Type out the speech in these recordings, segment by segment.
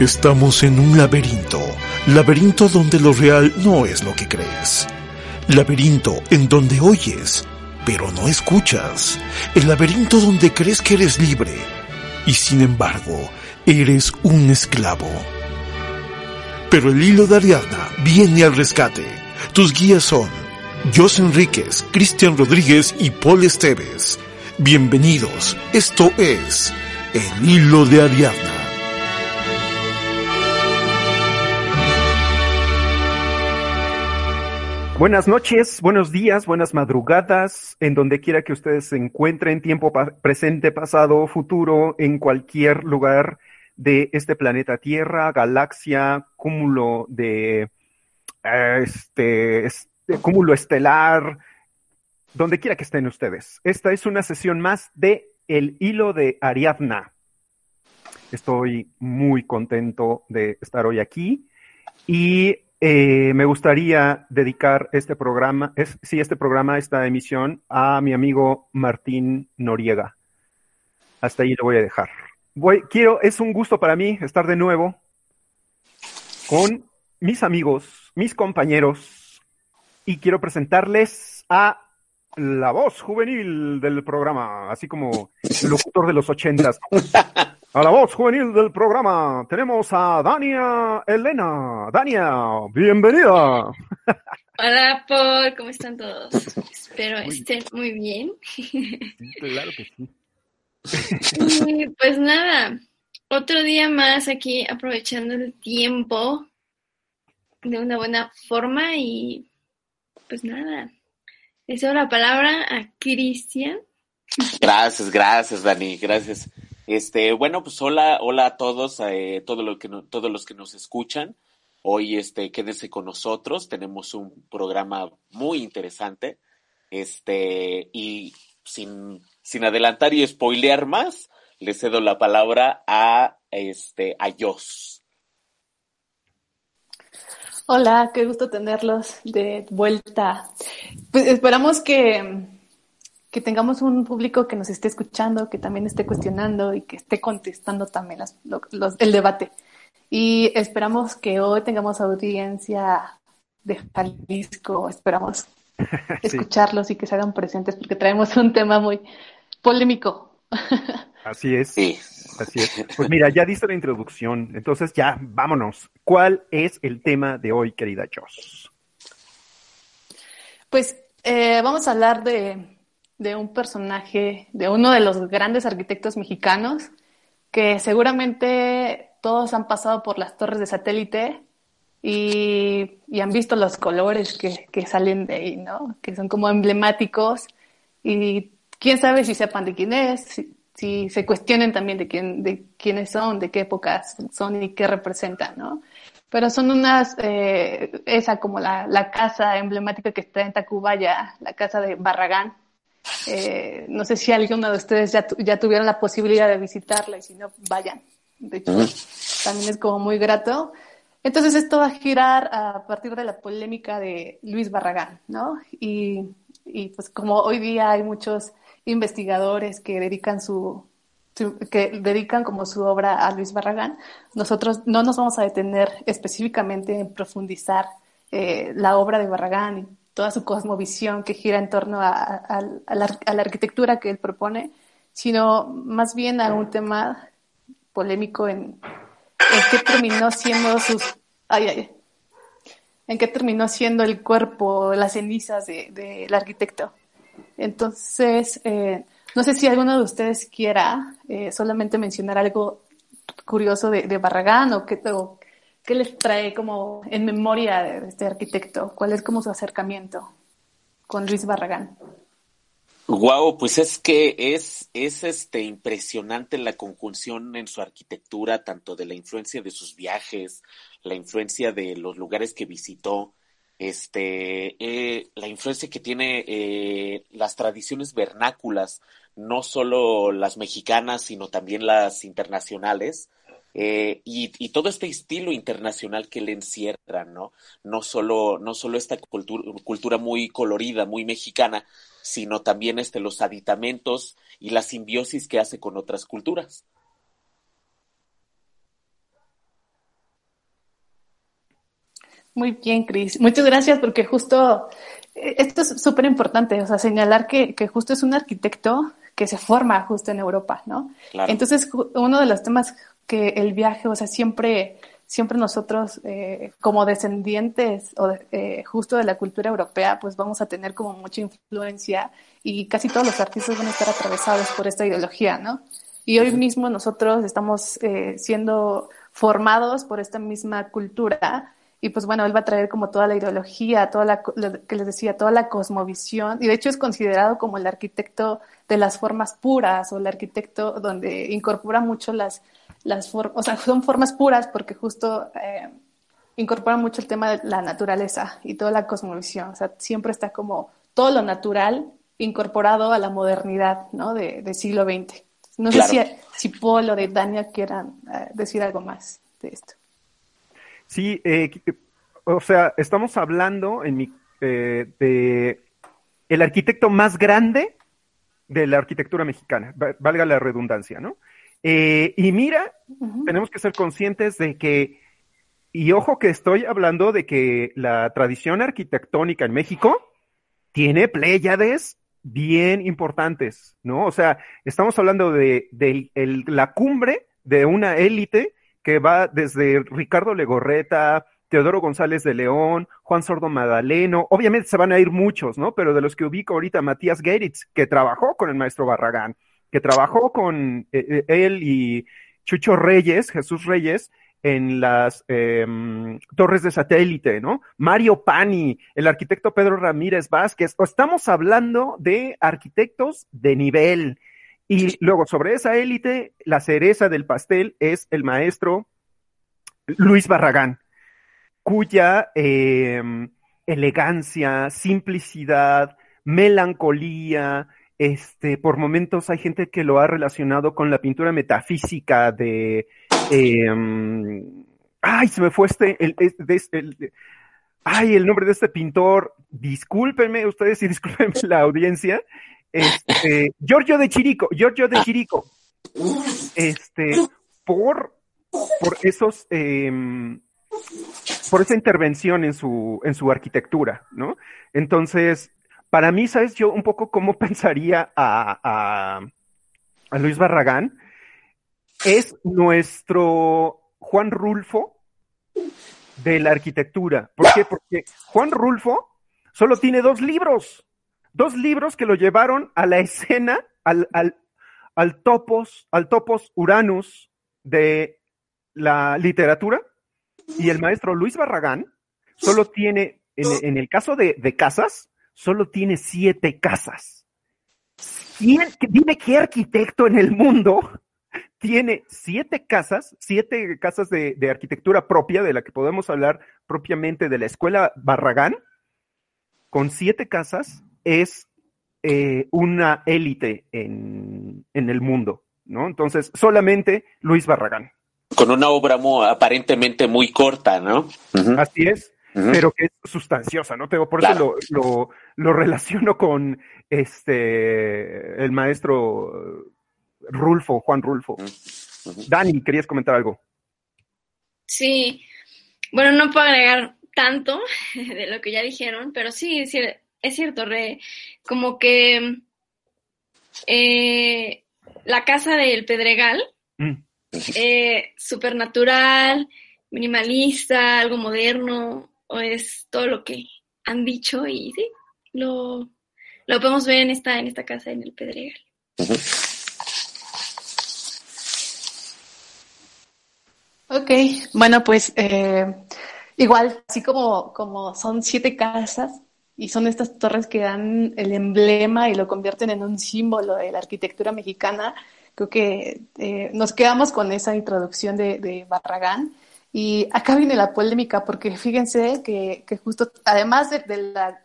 Estamos en un laberinto, laberinto donde lo real no es lo que crees. Laberinto en donde oyes, pero no escuchas. El laberinto donde crees que eres libre y sin embargo eres un esclavo. Pero el hilo de Ariadna viene al rescate. Tus guías son Jos Enríquez, Cristian Rodríguez y Paul Esteves. Bienvenidos, esto es El hilo de Ariadna. Buenas noches, buenos días, buenas madrugadas, en donde quiera que ustedes se encuentren, tiempo presente, pasado, futuro, en cualquier lugar de este planeta Tierra, galaxia, cúmulo de este, este, cúmulo estelar, donde quiera que estén ustedes. Esta es una sesión más de El hilo de Ariadna. Estoy muy contento de estar hoy aquí y eh, me gustaría dedicar este programa, es, sí, este programa, esta emisión, a mi amigo Martín Noriega. Hasta ahí lo voy a dejar. Quiero, es un gusto para mí estar de nuevo con mis amigos, mis compañeros, y quiero presentarles a la voz juvenil del programa, así como el locutor de los ochentas. A la voz juvenil del programa tenemos a Dania Elena. Dania, bienvenida. Hola, Paul, ¿cómo están todos? Espero estén muy bien. Claro que sí. Y pues nada, otro día más aquí aprovechando el tiempo de una buena forma y pues nada, deseo la palabra a Cristian. Gracias, gracias, Dani, gracias. Este, bueno, pues hola, hola a todos, eh, todo lo que todos los que nos escuchan. Hoy, este, quédense con nosotros. Tenemos un programa muy interesante. Este, y sin, sin adelantar y spoilear más, le cedo la palabra a, este, a Jos. Hola, qué gusto tenerlos de vuelta. Pues esperamos que, que tengamos un público que nos esté escuchando, que también esté cuestionando y que esté contestando también las, los, el debate. Y esperamos que hoy tengamos audiencia de Jalisco, esperamos escucharlos y que se hagan presentes porque traemos un tema muy polémico. Así es. Así es. Pues mira, ya diste la introducción, entonces ya vámonos. ¿Cuál es el tema de hoy, querida Jos? Pues eh, vamos a hablar de, de un personaje, de uno de los grandes arquitectos mexicanos, que seguramente todos han pasado por las torres de satélite y, y han visto los colores que, que, salen de ahí, ¿no? Que son como emblemáticos y quién sabe si sepan de quién es, si, se cuestionen también de quién, de quiénes son, de qué épocas son y qué representan, ¿no? Pero son unas, eh, esa como la, la casa emblemática que está en Tacubaya, la casa de Barragán, eh, no sé si alguno de ustedes ya, ya tuvieron la posibilidad de visitarla y si no, vayan. De hecho, también es como muy grato. Entonces esto va a girar a partir de la polémica de Luis Barragán, ¿no? Y, y pues como hoy día hay muchos investigadores que dedican su, su, que dedican como su obra a Luis Barragán, nosotros no nos vamos a detener específicamente en profundizar eh, la obra de Barragán toda su cosmovisión que gira en torno a, la, arquitectura que él propone, sino más bien a un tema polémico en, qué terminó siendo sus... Ay, ay, en qué terminó siendo el cuerpo, las cenizas del de, de arquitecto. Entonces, eh, no sé si alguno de ustedes quiera eh, solamente mencionar algo curioso de, de Barragán o, que, o ¿Qué les trae como en memoria de este arquitecto? ¿Cuál es como su acercamiento con Luis Barragán? Wow, pues es que es, es este impresionante la conjunción en su arquitectura, tanto de la influencia de sus viajes, la influencia de los lugares que visitó, este, eh, la influencia que tiene eh, las tradiciones vernáculas, no solo las mexicanas, sino también las internacionales, eh, y, y, todo este estilo internacional que le encierra, ¿no? No solo, no solo esta cultura, cultura muy colorida, muy mexicana, sino también este, los aditamentos y la simbiosis que hace con otras culturas. Muy bien, Cris. Muchas gracias porque justo eh, esto es súper importante, o sea, señalar que, que, justo es un arquitecto que se forma justo en Europa, ¿no? Entonces, uno de los temas que el viaje, o sea, siempre, siempre nosotros eh, como descendientes o eh, justo de la cultura europea, pues vamos a tener como mucha influencia y casi todos los artistas van a estar atravesados por esta ideología, ¿no? Y hoy mismo nosotros estamos eh, siendo formados por esta misma cultura y pues bueno, él va a traer como toda la ideología, toda la, que les decía, toda la cosmovisión, y de hecho es considerado como el arquitecto de las formas puras, o el arquitecto donde incorpora mucho las, las formas, o sea, son formas puras porque justo eh, incorpora mucho el tema de la naturaleza y toda la cosmovisión, o sea, siempre está como todo lo natural incorporado a la modernidad, ¿no? De, siglo XX. No sé si, si Paul o de Dania quieran eh, decir algo más de esto. Sí, eh, o sea, estamos hablando en mi, eh, de el arquitecto más grande de la arquitectura mexicana, valga la redundancia, ¿no? Eh, y mira, tenemos que ser conscientes de que, y ojo que estoy hablando de que la tradición arquitectónica en México tiene pléyades bien importantes, ¿no? O sea, estamos hablando de, la cumbre de una élite que va desde Ricardo Legorreta, Teodoro González de León, Juan Sordo Madaleno, obviamente se van a ir muchos, ¿no? Pero de los que ubico ahorita, Matías Geritz, que trabajó con el maestro Barragán, que trabajó con eh, eh, él y Chucho Reyes, Jesús Reyes, en las em, torres de satélite, ¿no? Mario Pani, el arquitecto Pedro Ramírez Vázquez, estamos hablando de arquitectos de nivel, y luego sobre esa élite, la cereza del pastel es el maestro Luis Barragán, cuya em, elegancia, simplicidad, melancolía, este, por momentos hay gente que lo ha relacionado con la pintura metafísica de, em, ay, se me fue este, el, ay, el nombre de este pintor, discúlpenme ustedes y discúlpenme la audiencia, este, Giorgio de Chirico, Giorgio de Chirico, este, por, por esos, em, por esa intervención en su, en su arquitectura, ¿no? Entonces, para mí, ¿sabes yo un poco cómo pensaría a, a, a Luis Barragán? Es nuestro Juan Rulfo de la arquitectura. ¿Por qué? Porque Juan Rulfo solo tiene dos libros dos libros que lo llevaron a la escena, al, al, topos, al topos Uranus de la literatura, y el maestro Luis Barragán solo tiene, en, el caso de, casas, solo tiene siete casas. dime qué arquitecto en el mundo tiene siete casas, siete casas de, de, arquitectura propia, de la que podemos hablar propiamente de la escuela Barragán, con siete casas es eh, una élite en, el mundo, ¿no? Entonces, solamente Luis Barragán. Con una obra aparentemente muy corta, ¿no? Así es, pero que es sustanciosa, ¿no? por eso lo, lo, relaciono con este el maestro Rulfo, Juan Rulfo. Dani, ¿querías comentar algo? Sí, bueno, no puedo agregar tanto de lo que ya dijeron, pero sí, sí es cierto, Re, como que eh, la casa del Pedregal, mm. eh, supernatural, minimalista, algo moderno, o es todo lo que han dicho y sí, lo, lo podemos ver en esta, en esta casa en el Pedregal. Ok, bueno, pues eh, igual, así como, como son siete casas, y son estas torres que dan el emblema y lo convierten en un símbolo de la arquitectura mexicana. Creo que eh, nos quedamos con esa introducción de, Barragán. Y acá viene la polémica, porque fíjense que, justo, además de, la,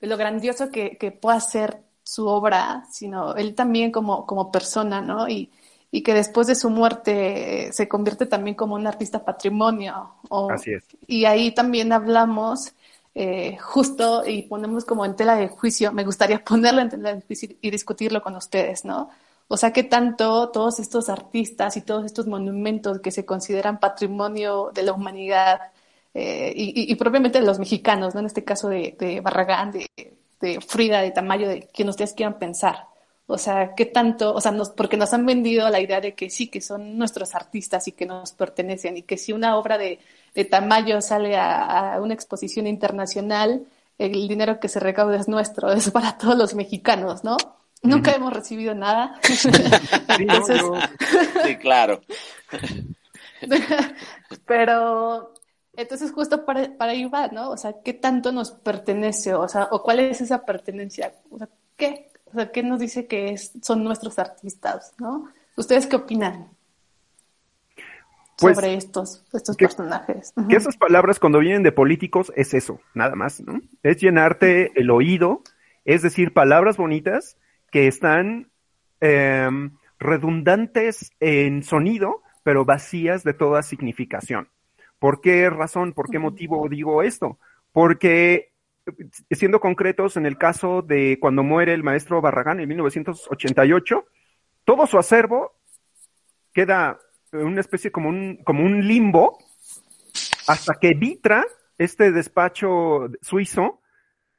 de lo grandioso que, que pueda ser su obra, sino él también como, como persona, ¿no? Y, y que después de su muerte se convierte también como un artista patrimonio. Así es. Y ahí también hablamos eh, justo y ponemos como en tela de juicio, me gustaría ponerlo en tela de juicio y discutirlo con ustedes, ¿no? O sea, que tanto todos estos artistas y todos estos monumentos que se consideran patrimonio de la humanidad eh, y, propiamente de los mexicanos, ¿no? En este caso de, Barragán, de, de, Frida, de Tamayo, de quien ustedes quieran pensar. O sea, ¿qué tanto? O sea, nos, porque nos han vendido la idea de que sí, que son nuestros artistas y que nos pertenecen y que si una obra de, de Tamayo sale a, una exposición internacional, el dinero que se recauda es nuestro, es para todos los mexicanos, ¿no? Nunca hemos recibido nada. sí, claro. Pero entonces justo para, para ahí va, ¿no? O sea, ¿qué tanto nos pertenece? O sea, ¿o cuál es esa pertenencia? O sea, ¿qué? O sea, ¿qué nos dice que es, son nuestros artistas, no? ¿Ustedes qué opinan? Pues, sobre estos, estos personajes. Que esas palabras cuando vienen de políticos es eso, nada más, ¿no? Es llenarte el oído, es decir, palabras bonitas que están em, redundantes en sonido, pero vacías de toda significación. ¿Por qué razón, por qué motivo digo esto? Porque, siendo concretos, en el caso de cuando muere el maestro Barragán en 1988, todo su acervo queda en una especie como un, como un limbo hasta que Vitra, este despacho suizo,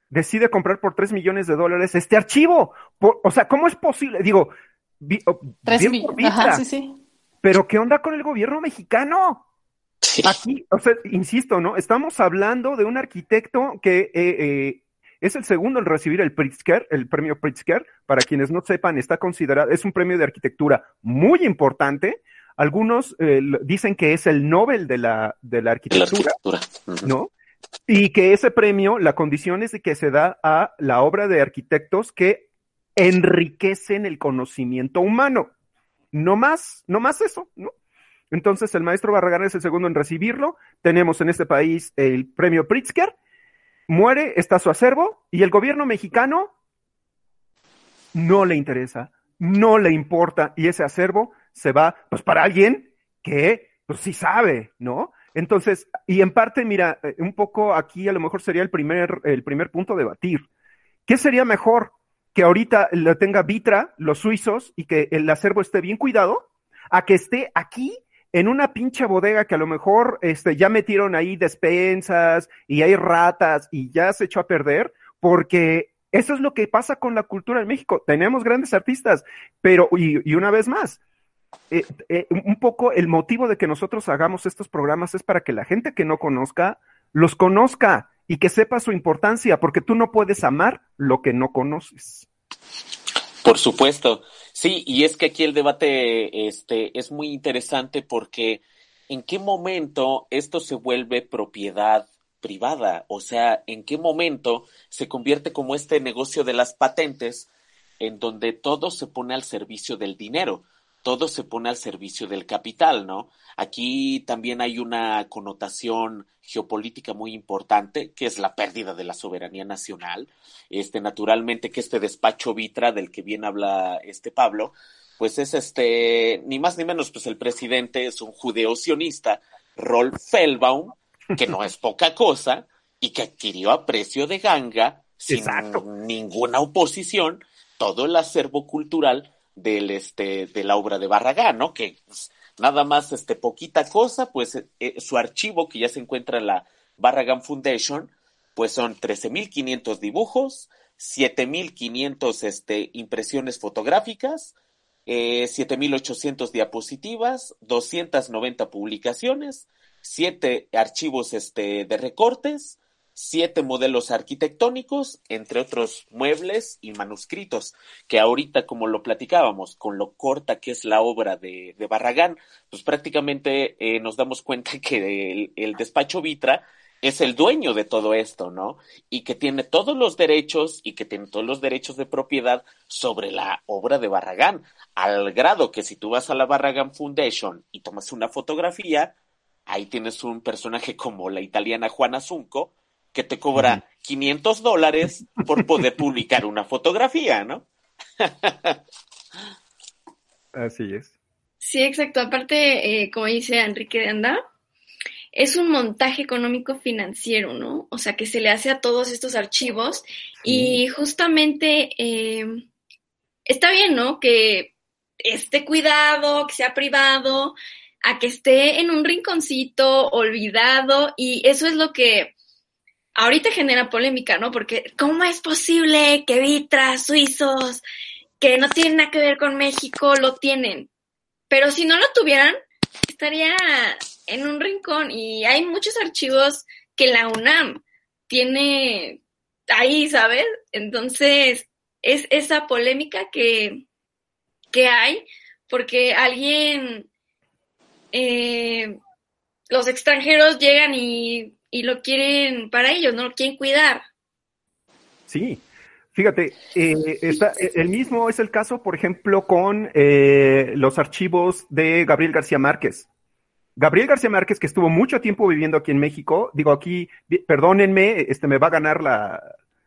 decide comprar por 3 millones de dólares este archivo. o sea, ¿cómo es posible? Digo, millones. Pero ¿qué onda con el gobierno mexicano? Aquí, o sea, insisto, ¿no? Estamos hablando de un arquitecto que eh, eh, es el segundo en recibir el Pritzker, el premio Pritzker. Para quienes no sepan, está considerado, es un premio de arquitectura muy importante. Algunos eh, dicen que es el Nobel de la, de la arquitectura, ¿no? Y que ese premio, la condición es de que se da a la obra de arquitectos que enriquecen el conocimiento humano. No más, no más eso, ¿no? Entonces, el maestro Barragán es el segundo en recibirlo. Tenemos en este país el premio Pritzker. Muere, está su acervo, y el gobierno mexicano no le interesa, no le importa, y ese acervo se va, pues, para alguien que, pues, sí sabe, ¿no? Entonces, y en parte, mira, eh, un poco aquí a lo mejor sería el primer, el primer punto a debatir. ¿Qué sería mejor? Que ahorita lo tenga Vitra, los suizos, y que el acervo esté bien cuidado, a que esté aquí en una pinche bodega que a lo mejor este, ya metieron ahí despensas y hay ratas y ya se echó a perder, porque eso es lo que pasa con la cultura en México. Tenemos grandes artistas, pero, y, una vez más, eh, eh, un poco el motivo de que nosotros hagamos estos programas es para que la gente que no conozca, los conozca y que sepa su importancia, porque tú no puedes amar lo que no conoces. Por supuesto. Sí, y es que aquí el debate este, es muy interesante porque en qué momento esto se vuelve propiedad privada, o sea, en qué momento se convierte como este negocio de las patentes en donde todo se pone al servicio del dinero todo se pone al servicio del capital, ¿no? Aquí también hay una connotación geopolítica muy importante, que es la pérdida de la soberanía nacional. Este, naturalmente que este despacho Vitra del que bien habla este Pablo, pues es este, ni más ni menos, pues el presidente es un judeo sionista, Rolf Feldbaum, que no es poca cosa, y que adquirió a precio de ganga, sin ninguna oposición, todo el acervo cultural del este de la obra de Barragán, ¿no? Que pues, nada más este poquita cosa, pues eh, eh, su archivo que ya se encuentra en la Barragán Foundation, pues son 13.500 dibujos, 7.500 este impresiones fotográficas, eh, 7.800 diapositivas, 290 publicaciones, 7 archivos este de recortes, siete modelos arquitectónicos, entre otros muebles y manuscritos, que ahorita, como lo platicábamos, con lo corta que es la obra de, Barragán, pues prácticamente eh, nos damos cuenta que el, despacho Vitra es el dueño de todo esto, ¿no? Y que tiene todos los derechos y que tiene todos los derechos de propiedad sobre la obra de Barragán, al grado que si tú vas a la Barragán Foundation y tomas una fotografía, ahí tienes un personaje como la italiana Juana Zunco, que te cobra 500 dólares por poder publicar una fotografía, ¿no? Así es. Sí, exacto. Aparte, eh, como dice Enrique de Anda, es un montaje económico financiero, ¿no? O sea, que se le hace a todos estos archivos y justamente eh, está bien, ¿no? Que esté cuidado, que sea privado, a que esté en un rinconcito olvidado y eso es lo que ahorita genera polémica, ¿no? Porque ¿cómo es posible que vitras suizos que no tienen nada que ver con México lo tienen? Pero si no lo tuvieran, estaría en un rincón y hay muchos archivos que la UNAM tiene ahí, ¿sabes? Entonces, es esa polémica que, que hay porque alguien, eh, los extranjeros llegan y, y, lo quieren para ellos, no lo quieren cuidar. Sí, fíjate, eh, está, el mismo es el caso, por ejemplo, con eh, los archivos de Gabriel García Márquez. Gabriel García Márquez, que estuvo mucho tiempo viviendo aquí en México, digo aquí, perdónenme, este me va a ganar la,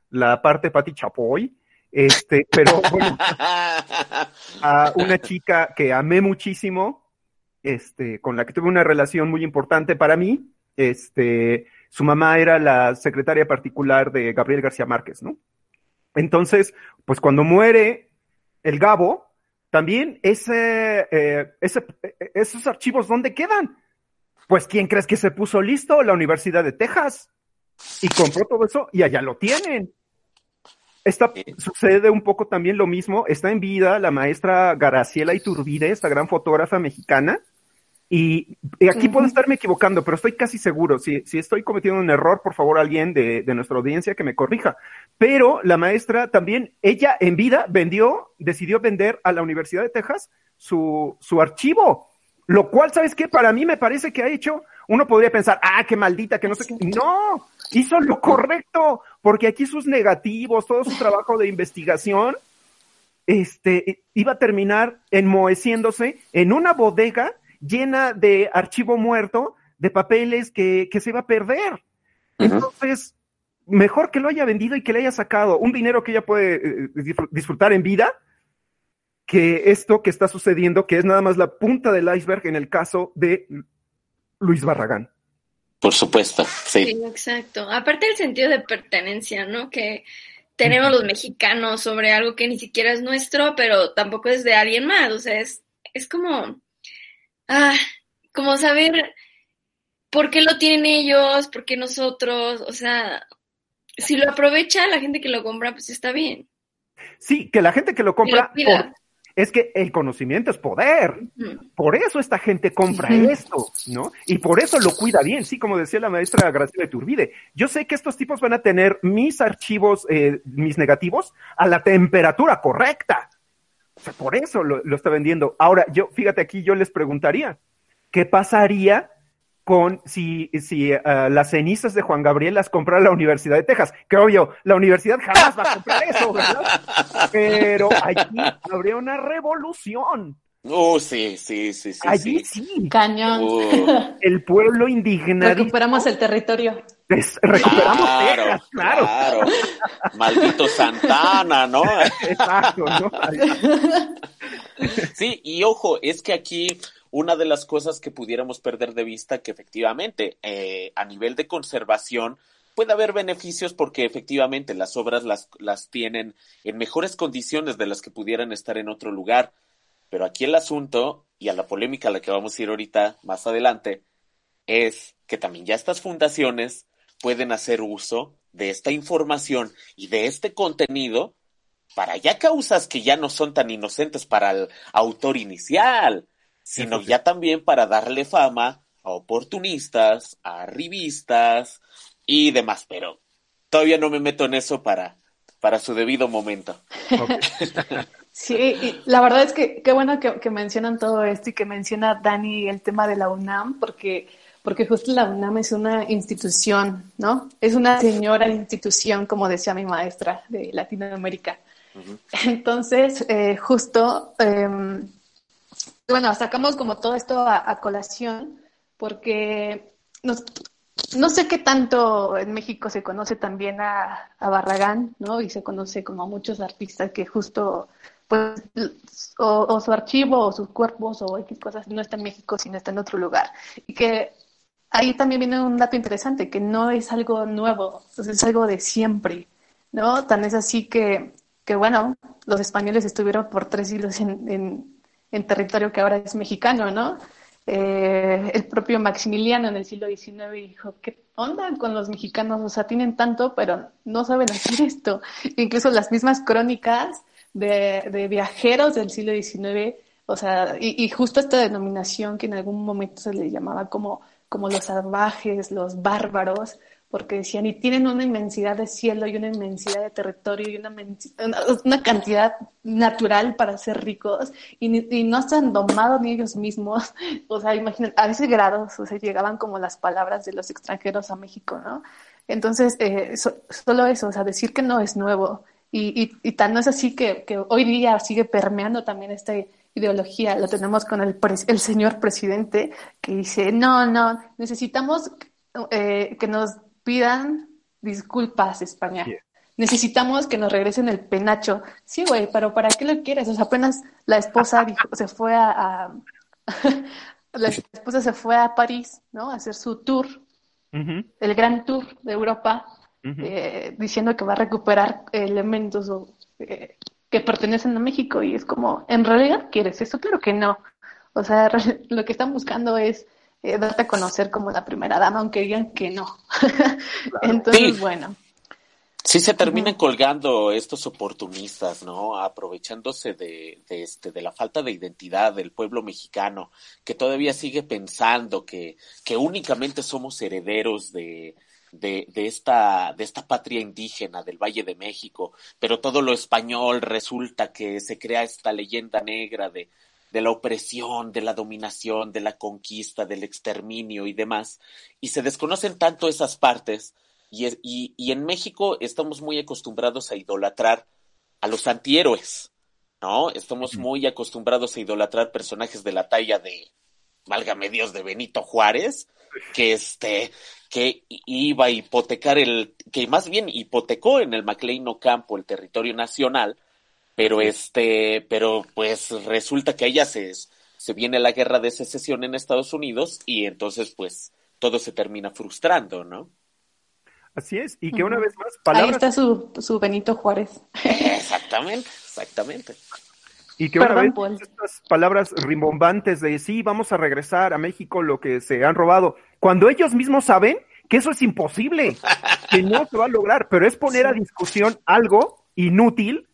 la parte Pati Chapoy, este, pero bueno, a una chica que amé muchísimo, este, con la que tuve una relación muy importante para mí, este, su mamá era la secretaria particular de Gabriel García Márquez, ¿no? Entonces, pues cuando muere el Gabo, también ese, eh, ese, esos archivos, ¿dónde quedan? Pues, ¿quién crees que se puso listo? La Universidad de Texas. Y compró todo eso y allá lo tienen. Esta, sucede un poco también lo mismo. Está en vida la maestra Garaciela Iturbide, esta gran fotógrafa mexicana. Y, aquí puedo estarme equivocando, pero estoy casi seguro. Si, si estoy cometiendo un error, por favor, alguien de, de, nuestra audiencia que me corrija. Pero la maestra también, ella en vida vendió, decidió vender a la Universidad de Texas su, su archivo. Lo cual, ¿sabes qué? Para mí me parece que ha hecho, uno podría pensar, ah, qué maldita, que no sé qué. No, hizo lo correcto, porque aquí sus negativos, todo su trabajo de investigación, este, iba a terminar enmoheciéndose en una bodega llena de archivo muerto, de papeles que, que se iba a perder. Entonces, mejor que lo haya vendido y que le haya sacado un dinero que ella puede eh, disfrutar en vida, que esto que está sucediendo, que es nada más la punta del iceberg en el caso de Luis Barragán. Por supuesto, sí. sí. exacto. Aparte del sentido de pertenencia, ¿no? Que tenemos los mexicanos sobre algo que ni siquiera es nuestro, pero tampoco es de alguien más. O sea, es, es como, ah, como saber por qué lo tienen ellos, por qué nosotros. O sea, si lo aprovecha la gente que lo compra, pues está bien. Sí, que la gente que lo compra, es que el conocimiento es poder. Por eso esta gente compra esto, ¿no? Y por eso lo cuida bien, sí, como decía la maestra Graciela de Turbide. Yo sé que estos tipos van a tener mis archivos, eh, mis negativos, a la temperatura correcta. O sea, por eso lo, lo está vendiendo. Ahora, yo, fíjate aquí, yo les preguntaría, ¿qué pasaría con si, si uh, las cenizas de Juan Gabriel las comprara la Universidad de Texas. Que obvio, la universidad jamás va a comprar eso, ¿verdad? Pero allí habría una revolución. Oh, sí, sí, sí, sí. Allí sí. Cañón. Oh. El pueblo indignado. Recuperamos el territorio. Es, recuperamos claro, Texas, claro. claro. Maldito Santana, ¿no? Exacto, ¿no? Sí, y ojo, es que aquí una de las cosas que pudiéramos perder de vista que efectivamente eh, a nivel de conservación puede haber beneficios porque efectivamente las obras las, las tienen en mejores condiciones de las que pudieran estar en otro lugar. Pero aquí el asunto, y a la polémica a la que vamos a ir ahorita más adelante, es que también ya estas fundaciones pueden hacer uso de esta información y de este contenido para ya causas que ya no son tan inocentes para el autor inicial, sino ya también para darle fama a oportunistas, a revistas y demás, pero todavía no me meto en eso para, para su debido momento. Sí, la verdad es que qué bueno que, mencionan todo esto y que menciona Dani el tema de la UNAM, porque, porque justo la UNAM es una institución, ¿no? Es una señora institución, como decía mi maestra de Latinoamérica. Entonces, eh, justo em, bueno, sacamos como todo esto a, colación porque no sé qué tanto en México se conoce también a, Barragán, ¿no? Y se conoce como a muchos artistas que justo, pues, o, su archivo o sus cuerpos o X cosas no está en México, sino está en otro lugar. Y que ahí también viene un dato interesante, que no es algo nuevo, es algo de siempre, ¿no? Tan es así que, que bueno, los españoles estuvieron por tres siglos en en territorio que ahora es mexicano, ¿no? eh, el propio Maximiliano en el siglo XIX dijo, ¿qué onda con los mexicanos? O sea, tienen tanto, pero no saben hacer esto. Incluso las mismas crónicas de, viajeros del siglo XIX, o sea, y, justo esta denominación que en algún momento se le llamaba como, como los salvajes, los bárbaros, porque decían, y tienen una inmensidad de cielo y una inmensidad de territorio y una, una cantidad natural para ser ricos y, y, no se han domado ni ellos mismos. O sea, imagínate, a ese grado, o sea, llegaban como las palabras de los extranjeros a México, ¿no? Entonces, eh, solo eso, o sea, decir que no es nuevo. Y, y, y tan no es así que, que, hoy día sigue permeando también esta ideología. Lo tenemos con el, el señor presidente que dice, no, no, necesitamos eh, que nos pidan disculpas, España. Necesitamos que nos regresen el penacho. Sí, güey, pero ¿para qué lo quieres? O sea, apenas la esposa dijo, se fue a, la esposa se fue a París, ¿no? A hacer su tour, el gran tour de Europa, eh, diciendo que va a recuperar elementos eh, que pertenecen a México y es como, ¿en realidad quieres eso? Claro que no. O sea, lo que están buscando es eh, darte a conocer como la primera dama, aunque digan que no. Entonces, bueno. Sí se terminan colgando estos oportunistas, ¿no? Aprovechándose de, de, este, de la falta de identidad del pueblo mexicano, que todavía sigue pensando que, que únicamente somos herederos de, de, de, esta, de esta patria indígena del Valle de México, pero todo lo español resulta que se crea esta leyenda negra de, de la opresión, de la dominación, de la conquista, del exterminio y demás, y se desconocen tanto esas partes, y, y, y en México estamos muy acostumbrados a idolatrar a los antihéroes, ¿no? Estamos muy acostumbrados a idolatrar personajes de la talla de, válgame Dios, de Benito Juárez, que este, que iba a hipotecar el, que más bien hipotecó en el MacLean Ocampo el territorio nacional, pero este, pero pues resulta que ella se, se viene la guerra de secesión en Estados Unidos y entonces pues todo se termina frustrando, ¿no? Así es, y que una vez más, palabras... Ahí está su, su Benito Juárez. Exactamente, exactamente. Y que una vez estas palabras rimbombantes de sí, vamos a regresar a México lo que se han robado, cuando ellos mismos saben que eso es imposible, que no se va a lograr, pero es poner a discusión algo inútil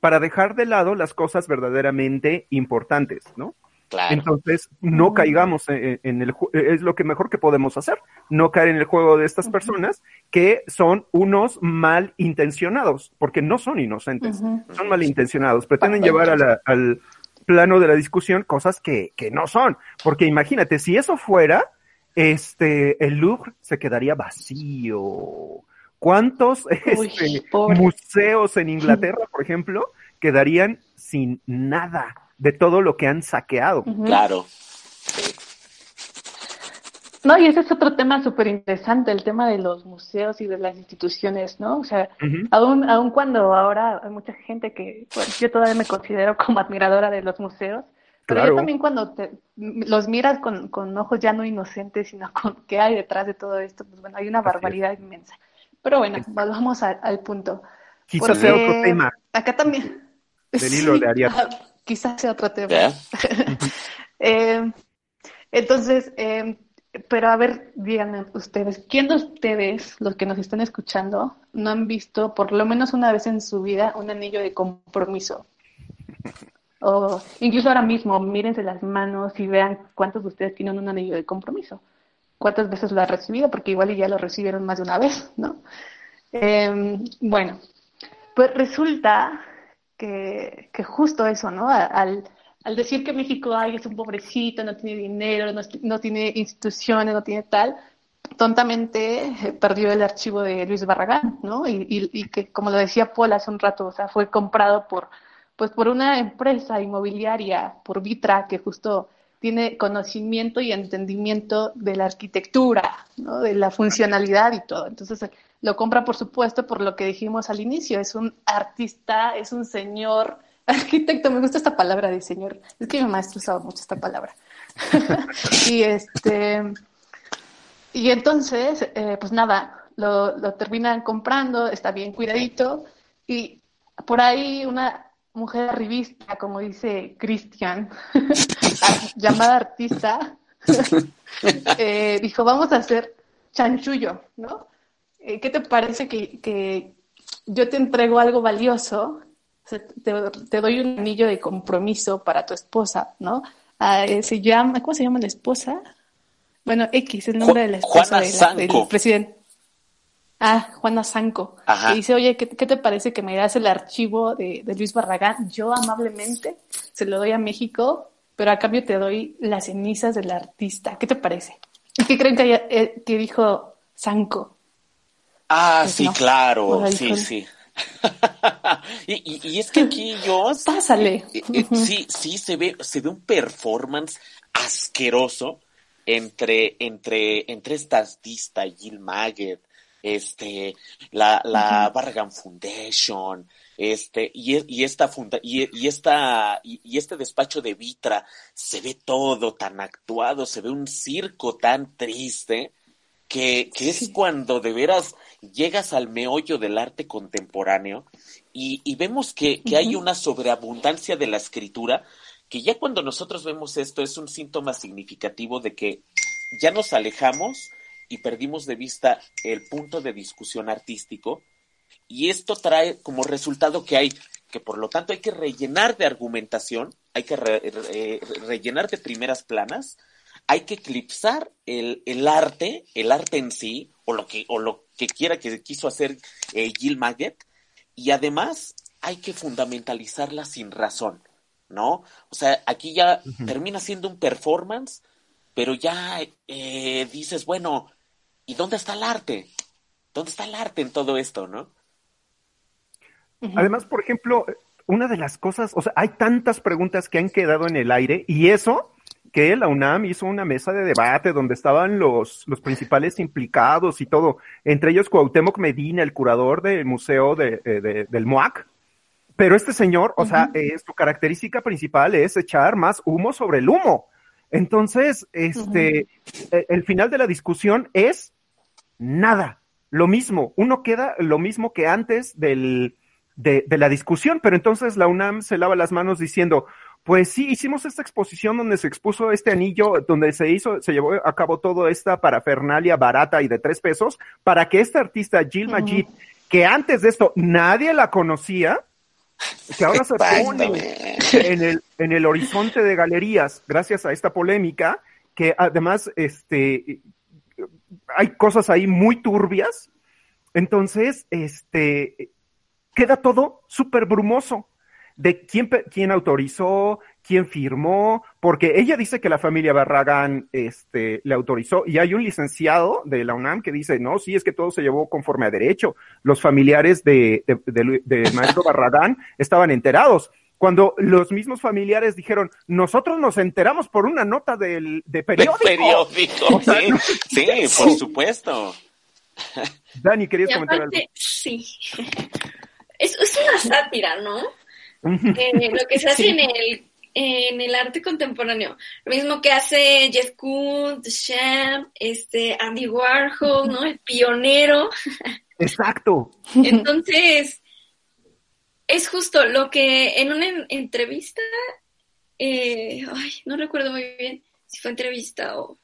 para dejar de lado las cosas verdaderamente importantes, ¿no? Claro. Entonces, no caigamos en, en, el es lo que mejor que podemos hacer, no caer en el juego de estas personas que son unos malintencionados, porque no son inocentes, uh -huh. son malintencionados, pretenden llevar a la, al plano de la discusión cosas que, que no son, porque imagínate, si eso fuera, este, el Louvre se quedaría vacío, ¿Cuántos Uy, este, museos en Inglaterra, por ejemplo, quedarían sin nada de todo lo que han saqueado? Uh -huh. Claro. No, y ese es otro tema súper interesante, el tema de los museos y de las instituciones, ¿no? O sea, uh -huh. aún, aún cuando ahora hay mucha gente que, pues, yo todavía me considero como admiradora de los museos, pero claro. yo también cuando te, los miras con, con, ojos ya no inocentes, sino con qué hay detrás de todo esto, pues bueno, hay una barbaridad inmensa. Pero bueno, volvamos a, al punto. Quizás sea otro tema. Acá también. Del hilo de Ariadna. Quizás sea otro tema. Eh, entonces, eh, pero a ver, díganme ustedes, ¿quién de ustedes, los que nos están escuchando, no han visto por lo menos una vez en su vida un anillo de compromiso? O incluso ahora mismo, mírense las manos y vean cuántos de ustedes tienen un anillo de compromiso cuántas veces lo ha recibido, porque igual ya lo recibieron más de una vez, ¿no? Eh, bueno, pues resulta que, justo eso, ¿no? Al, decir que México es un pobrecito, no tiene dinero, no, tiene instituciones, no tiene tal, tontamente eh, perdió el archivo de Luis Barragán, ¿no? Y, que, como lo decía Paul hace un rato, o sea, fue comprado por, pues por una empresa inmobiliaria, por Vitra, que justo tiene conocimiento y entendimiento de la arquitectura, ¿no? de la funcionalidad y todo. Entonces lo compra, por supuesto, por lo que dijimos al inicio, es un artista, es un señor arquitecto, me gusta esta palabra de señor, es que mi maestro usaba mucho esta palabra. y este y entonces, eh, pues nada, lo, lo terminan comprando, está bien cuidadito, y por ahí una mujer revista, como dice Cristian, llamada artista, eh, dijo, vamos a hacer chanchullo, ¿no? Eh, ¿Qué te parece que, que, yo te entrego algo valioso? te, te, doy un anillo de compromiso para tu esposa, ¿no? Ah, eh, se llama, ¿cómo se llama la esposa? Bueno, X, el nombre de la esposa del presidente. Ah, Juana Sanco. Y dice, oye, ¿qué, te parece que me das el archivo de, Luis Barragán? Yo amablemente se lo doy a México, pero a cambio te doy las cenizas del artista. ¿Qué te parece? ¿Y qué creen que, eh, que dijo Sanco? Ah, pues sí, claro, sí, sí. y, es que aquí yo... Pásale. Eh, eh, sí, sí, se ve, se ve un performance asqueroso entre, entre, entre esta artista, Jill Maggett, este, la, la Barragan Foundation, este, y, y esta funda, y, y esta, y, este despacho de Vitra, se ve todo tan actuado, se ve un circo tan triste, que, que es cuando de veras llegas al meollo del arte contemporáneo y, y vemos que, que hay una sobreabundancia de la escritura, que ya cuando nosotros vemos esto es un síntoma significativo de que ya nos alejamos y perdimos de vista el punto de discusión artístico y esto trae como resultado que hay que por lo tanto hay que rellenar de argumentación, hay que rellenar de primeras planas, hay que eclipsar el, el, arte, el arte en sí, o lo que, o lo que quiera que quiso hacer eh, Jill Maggett, y además hay que fundamentalizarla sin razón, ¿no? O sea, aquí ya termina siendo un performance, pero ya eh, dices, bueno, ¿y dónde está el arte? ¿Dónde está el arte en todo esto, no? Además, por ejemplo, una de las cosas, o sea, hay tantas preguntas que han quedado en el aire y eso que la UNAM hizo una mesa de debate donde estaban los, los principales implicados y todo, entre ellos Cuauhtémoc Medina, el curador del museo de, eh, del MOAC. Pero este señor, o sea, eh, su característica principal es echar más humo sobre el humo. Entonces, este, e, el final de la discusión es nada, lo mismo. Uno queda lo mismo que antes del, de, de, la discusión, pero entonces la UNAM se lava las manos diciendo, pues sí, hicimos esta exposición donde se expuso este anillo, donde se hizo, se llevó a cabo toda esta parafernalia barata y de tres pesos, para que esta artista Jill Majid, que antes de esto nadie la conocía, que ahora se pone en el, en el horizonte de galerías gracias a esta polémica, que además este, hay cosas ahí muy turbias. Entonces, este, queda todo súper brumoso de quién, quién autorizó, quién firmó, porque ella dice que la familia Barragán este, le autorizó y hay un licenciado de la UNAM que dice, no, sí, es que todo se llevó conforme a derecho. Los familiares de, de, maestro Barragán estaban enterados. Cuando los mismos familiares dijeron, nosotros nos enteramos por una nota del, de periódico. periódico, sí, sí, por supuesto. Dani, ¿querías comentar algo? Sí. Es, es una sátira, ¿no? Eh, lo que se hace en el, en el arte contemporáneo. Lo mismo que hace Jeff Koons, Champ, este, Andy Warhol, ¿no? El pionero. Exacto. Entonces, es justo lo que en una entrevista, eh, ay, no recuerdo muy bien si fue entrevista o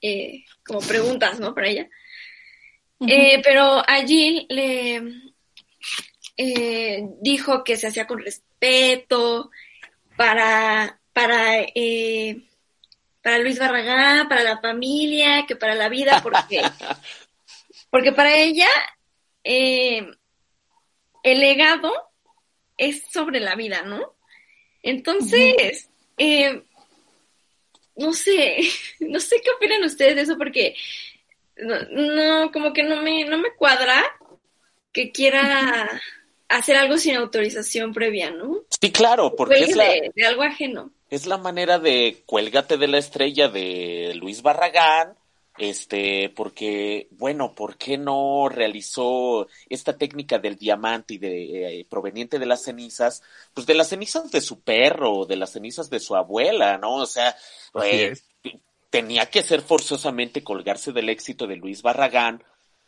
eh, como preguntas, ¿no? Para ella. pero allí le, eh, dijo que se hacía con respeto para, para, eh, para Luis Barragán, para la familia, que para la vida, porque, porque para ella eh, el legado es sobre la vida, ¿no? Entonces, no sé, no sé qué opinan ustedes de eso, porque no, no, como que no me, no me cuadra que quiera hacer algo sin autorización previa, ¿no? Sí, claro, porque es la, de, algo ajeno. Es la manera de cuélgate de la estrella de Luis Barragán, este, porque, bueno, ¿por qué no realizó esta técnica del diamante y de eh, proveniente de las cenizas? Pues de las cenizas de su perro, de las cenizas de su abuela, ¿no? O sea, eh, tenía que ser forzosamente colgarse del éxito de Luis Barragán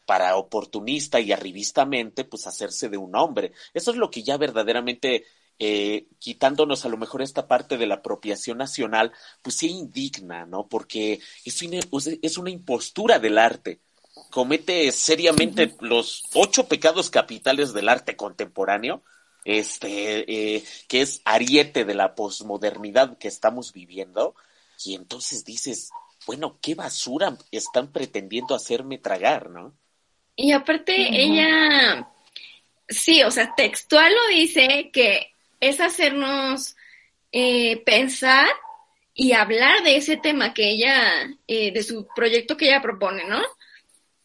para oportunista y arribistamente, pues hacerse de un hombre. Eso es lo que ya verdaderamente eh, quitándonos a lo mejor esta parte de la apropiación nacional, pues sí indigna, ¿no? Porque es una, es una impostura del arte. Comete seriamente los ocho pecados capitales del arte contemporáneo, este, eh, que es ariete de la posmodernidad que estamos viviendo, y entonces dices, bueno, qué basura están pretendiendo hacerme tragar, ¿no? Y aparte, ella, sí, o sea, textual lo dice que es hacernos eh, pensar y hablar de ese tema que ella, eh, de su proyecto que ella propone, ¿no?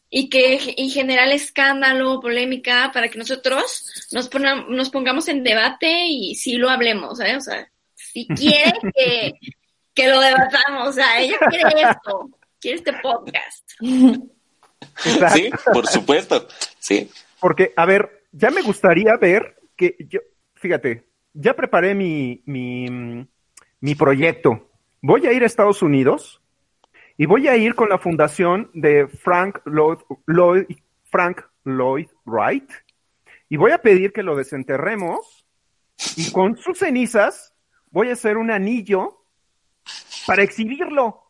Y que en general escándalo, polémica, para que nosotros nos, nos pongamos en debate y sí lo hablemos, ¿eh? O sea, si quiere que, que lo debatamos, o sea, ella quiere esto, quiere este podcast. Sí, por supuesto, sí. Porque, a ver, ya me gustaría ver que yo, fíjate, ya preparé mi, mi, mi proyecto. Voy a ir a Estados Unidos y voy a ir con la fundación de Frank Lloyd, Lloyd, Frank Lloyd Wright y voy a pedir que lo desenterremos y con sus cenizas voy a hacer un anillo para exhibirlo.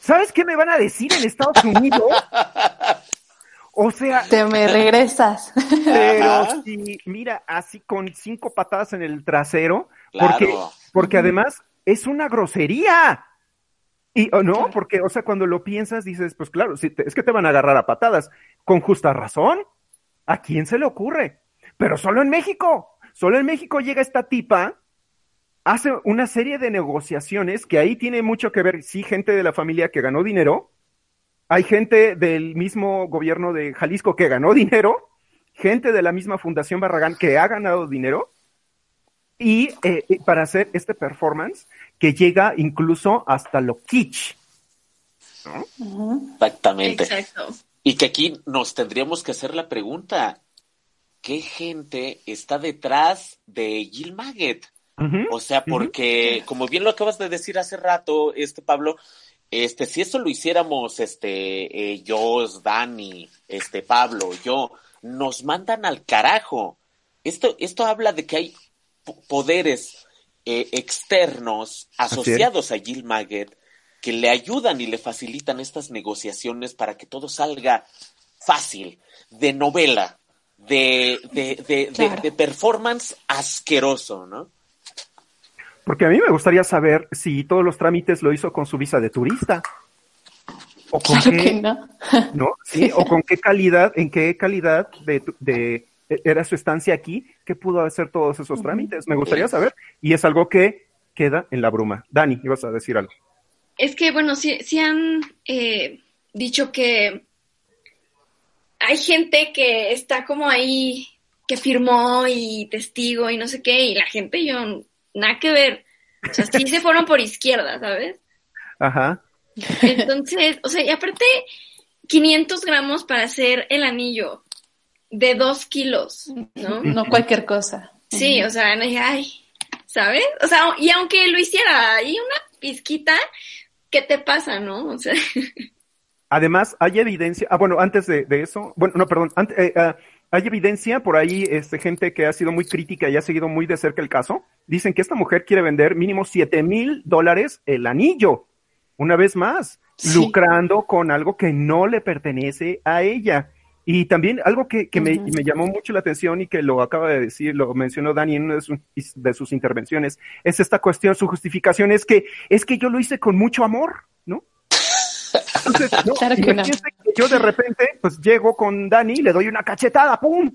¿Sabes qué me van a decir en Estados Unidos? O sea. Te me regresas. Pero sí, mira, así con cinco patadas en el trasero, porque, porque además es una grosería. Y o no, porque, o sea, cuando lo piensas, dices, pues claro, si es que te van a agarrar a patadas. Con justa razón. ¿A quién se le ocurre? Pero solo en México. Solo en México llega esta tipa, hace una serie de negociaciones que ahí tiene mucho que ver, sí, gente de la familia que ganó dinero, hay gente del mismo gobierno de Jalisco que ganó dinero, gente de la misma Fundación Barragán que ha ganado dinero, y eh, para hacer este performance que llega incluso hasta lo kitsch. Exactamente. Y que aquí nos tendríamos que hacer la pregunta, ¿qué gente está detrás de Jill Maggot? o sea, porque, como bien lo acabas de decir hace rato, este Pablo, este, si eso lo hiciéramos, este, eh, yo, Dani, este, Pablo, yo, nos mandan al carajo. Esto, esto habla de que hay poderes eh, externos asociados a Jill Maggot que le ayudan y le facilitan estas negociaciones para que todo salga fácil, de novela, de, de, de, de performance asqueroso, ¿no? Porque a mí me gustaría saber si todos los trámites lo hizo con su visa de turista. O con qué, no. ¿Sí? O con qué calidad, en qué calidad de, de, era su estancia aquí, que pudo hacer todos esos trámites. Me gustaría saber. Y es algo que queda en la bruma. Dani, ibas a decir algo. Es que, bueno, sí, sí han eh, dicho que hay gente que está como ahí, que firmó y testigo y no sé qué, y la gente yo nada que ver. O sea, sí se fueron por izquierda, ¿sabes? Ajá. Entonces, o sea, y aparte, 500 gramos para hacer el anillo de dos kilos, ¿no? No cualquier cosa. Sí, o sea, ay, ¿sabes? O sea, y aunque lo hiciera ahí una pizquita, ¿qué te pasa, no? O sea. Además, hay evidencia, ah, bueno, antes de, eso, bueno, no, perdón, antes, eh, ah, hay evidencia por ahí, este, gente que ha sido muy crítica y ha seguido muy de cerca el caso. Dicen que esta mujer quiere vender mínimo 7 mil dólares el anillo. Una vez más, lucrando con algo que no le pertenece a ella. Y también algo que, me, llamó mucho la atención y que lo acaba de decir, lo mencionó Dani en una de sus, de sus intervenciones, es esta cuestión, su justificación es que, es que yo lo hice con mucho amor, ¿no? Entonces, no, yo de repente, pues llego con Dani, le doy una cachetada, ¡pum!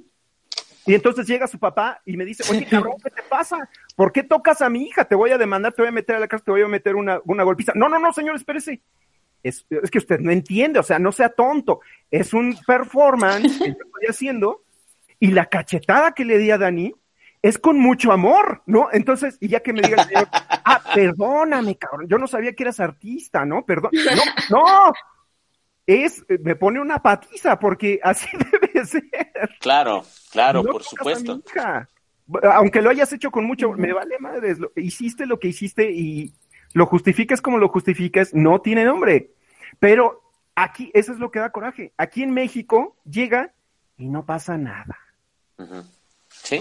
Y entonces llega su papá y me dice, oye, cabrón, ¿qué te pasa? ¿Por qué tocas a mi hija? Te voy a demandar, te voy a meter a la casa, te voy a meter una, una golpiza. No, no, no, señor, espérese. Es, es, que usted no entiende, o sea, no sea tonto. Es un performance que yo estoy haciendo y la cachetada que le di a Dani es con mucho amor, ¿no? Entonces, y ya que me diga el señor, ah, perdóname, cabrón, yo no sabía que eras artista, ¿no? Perdón, no, no, es, me pone una patiza, porque así debe ser. Claro, claro, por supuesto. Aunque lo hayas hecho con mucho, me vale madres, hiciste lo que hiciste y lo justifiques como lo justifiques, no tiene nombre. Pero aquí, eso es lo que da coraje. Aquí en México llega y no pasa nada. Sí,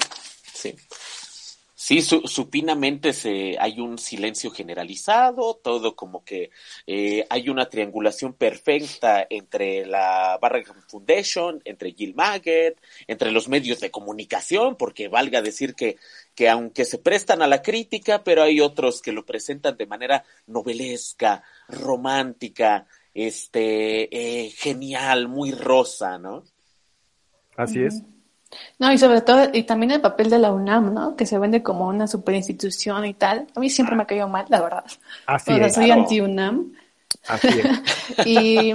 Sí. Sí, supinamente se, hay un silencio generalizado, todo como que eh, hay una triangulación perfecta entre la Barragan Foundation, entre Jill Maggett, entre los medios de comunicación, porque valga decir que, que aunque se prestan a la crítica, pero hay otros que lo presentan de manera novelesca, romántica, este, eh, genial, muy rosa, ¿no? Así es. No, y sobre todo, y también el papel de la UNAM, ¿no? Que se vende como una superinstitución y tal. A mí siempre me ha caído mal, la verdad. Así es. soy anti-UNAM. Así es. y,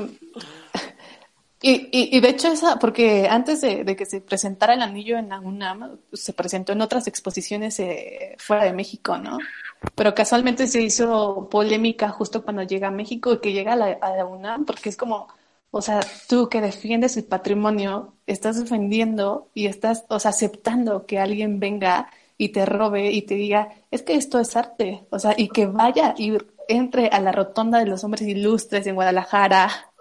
y, y, de hecho, esa, porque antes de, que se presentara el anillo en la UNAM, se presentó en otras exposiciones eh, fuera de México, ¿no? Pero casualmente se hizo polémica justo cuando llega a México y que llega a la, a la UNAM, porque es como o sea, tú que defiendes el patrimonio, estás defendiendo y estás, o sea, aceptando que alguien venga y te robe y te diga, es que esto es arte, o sea, y que vaya y entre a la rotonda de los hombres ilustres en Guadalajara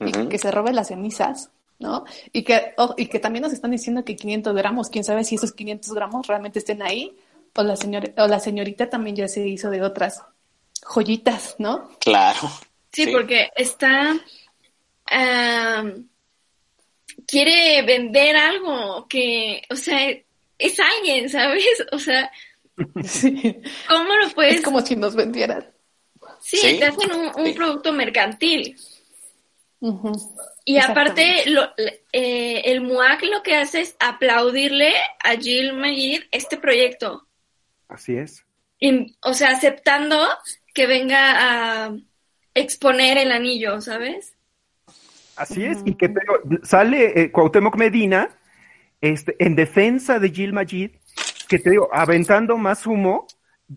y que se robe las cenizas, ¿no? Y que, y que también nos están diciendo que 500 gramos, quién sabe si esos 500 gramos realmente estén ahí, o la, señora, o la señorita también ya se hizo de otras joyitas, ¿no? Claro. sí. porque está quiere vender algo que, o sea, es alguien, ¿sabes? O sea, ¿cómo lo puedes? Es como si nos vendieran. Sí, te hacen un, producto mercantil. Y aparte, lo, eh, el MUAC lo que hace es aplaudirle a Jill Magid este proyecto. Así es. o sea, aceptando que venga a exponer el anillo, ¿sabes? Así es, y que pero sale eh, Cuauhtémoc Medina este, en defensa de Gil Majid, que te digo, aventando más humo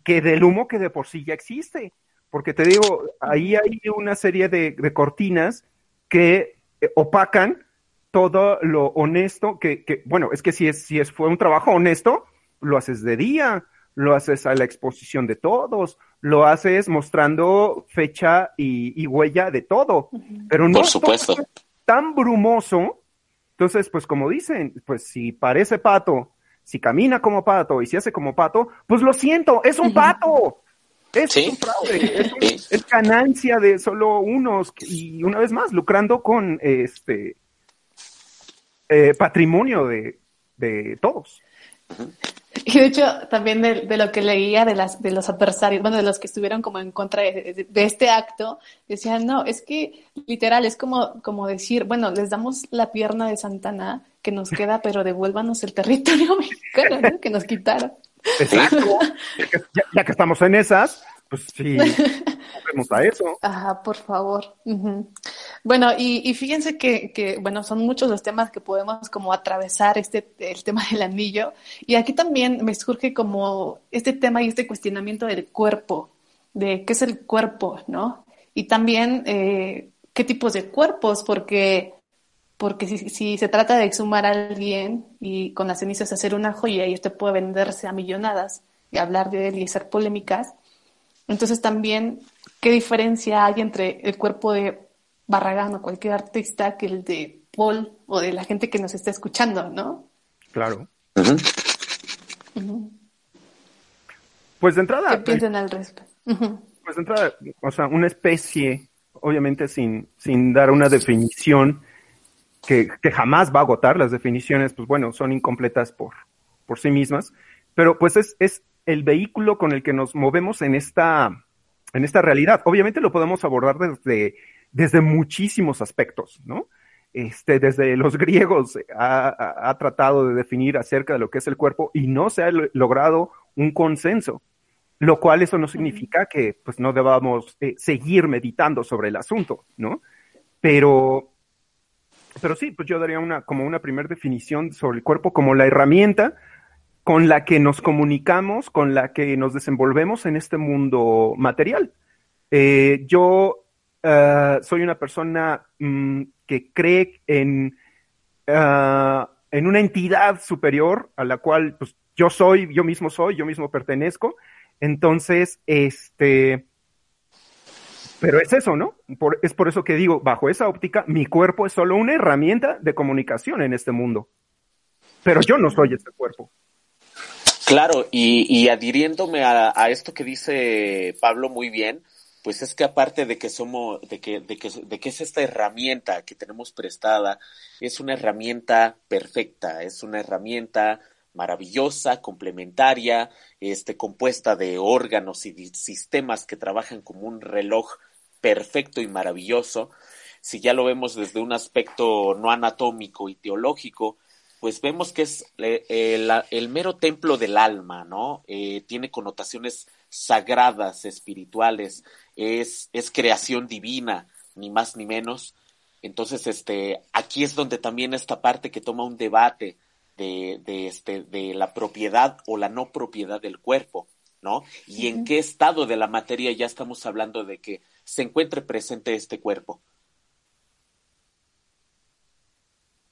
que del humo que de por sí ya existe. Porque te digo, ahí hay una serie de, cortinas que eh, opacan todo lo honesto, que, que, bueno, es que si, es, si es, fue un trabajo honesto, lo haces de día, lo haces a la exposición de todos, lo haces mostrando fecha y, huella de todo. Pero no Por supuesto. tan brumoso. Entonces, pues como dicen, pues si parece pato, si camina como pato y si hace como pato, pues lo siento, es un pato. Es un fraude, es, ganancia de solo unos y una vez más lucrando con este eh, patrimonio de, de todos. Y de hecho, también de, lo que leía de, las, de los adversarios, bueno, de los que estuvieron como en contra de, este acto, decían, no, es que literal, es como, como decir, bueno, les damos la pierna de Santana que nos queda, pero devuélvanos el territorio mexicano, que nos quitaron. Exacto. ya, que estamos en esas, pues sí, vemos a eso. Ajá, por favor. Bueno, y, fíjense que, que, bueno, son muchos los temas que podemos como atravesar este, el tema del anillo. Y aquí también me surge como este tema y este cuestionamiento del cuerpo, de qué es el cuerpo, ¿no? Y también eh, qué tipos de cuerpos, porque, porque si, si, se trata de exhumar a alguien y con las cenizas hacer una joya y esto puede venderse a millonadas y hablar de él y hacer polémicas, entonces también, ¿qué diferencia hay entre el cuerpo de Barragán o cualquier artista que el de Paul o de la gente que nos está escuchando, ¿no? Claro. Pues de entrada. ¿Qué piensan al respecto? Pues de entrada, o sea, una especie, obviamente sin, sin dar una definición que, que, jamás va a agotar, las definiciones, pues bueno, son incompletas por, por sí mismas, pero pues es, es el vehículo con el que nos movemos en esta, en esta realidad. Obviamente lo podemos abordar desde, desde muchísimos aspectos, ¿no? Este, desde los griegos ha, ha, tratado de definir acerca de lo que es el cuerpo y no se ha logrado un consenso, lo cual eso no significa que pues no debamos eh, seguir meditando sobre el asunto, ¿no? Pero, pero sí, pues yo daría una, como una primera definición sobre el cuerpo como la herramienta con la que nos comunicamos, con la que nos desenvolvemos en este mundo material. Eh, yo uh, soy una persona mm, que cree en, uh, en una entidad superior a la cual pues, yo soy, yo mismo soy, yo mismo pertenezco. Entonces, este, pero es eso, ¿no? Por, es por eso que digo, bajo esa óptica, mi cuerpo es solo una herramienta de comunicación en este mundo. Pero yo no soy ese cuerpo. Claro, y, y adhiriéndome a, esto que dice Pablo muy bien, pues es que aparte de que somos, de que, de que, de que es esta herramienta que tenemos prestada, es una herramienta perfecta, es una herramienta maravillosa, complementaria, este, compuesta de órganos y sistemas que trabajan como un reloj perfecto y maravilloso. Si ya lo vemos desde un aspecto no anatómico y teológico, pues vemos que es eh, el, el, mero templo del alma, ¿no? Eh, tiene connotaciones sagradas, espirituales, es, es creación divina, ni más ni menos. Entonces, este, aquí es donde también esta parte que toma un debate de, de, este, de la propiedad o la no propiedad del cuerpo, ¿no? Y en qué estado de la materia ya estamos hablando de que se encuentre presente este cuerpo.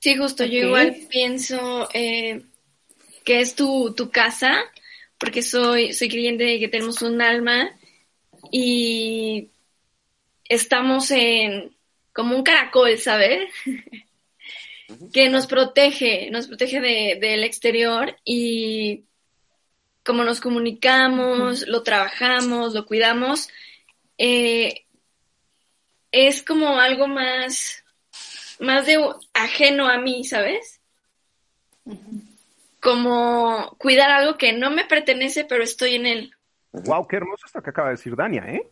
Sí, justo, yo igual pienso eh, que es tu, tu casa, porque soy, soy creyente de que tenemos un alma y estamos en como un caracol, ¿sabes? que nos protege, nos protege de, del exterior y como nos comunicamos, lo trabajamos, lo cuidamos, eh, es como algo más más de ajeno a mí, ¿sabes? Como cuidar algo que no me pertenece, pero estoy en él. Wow, qué hermoso esto que acaba de decir Dania, ¿eh?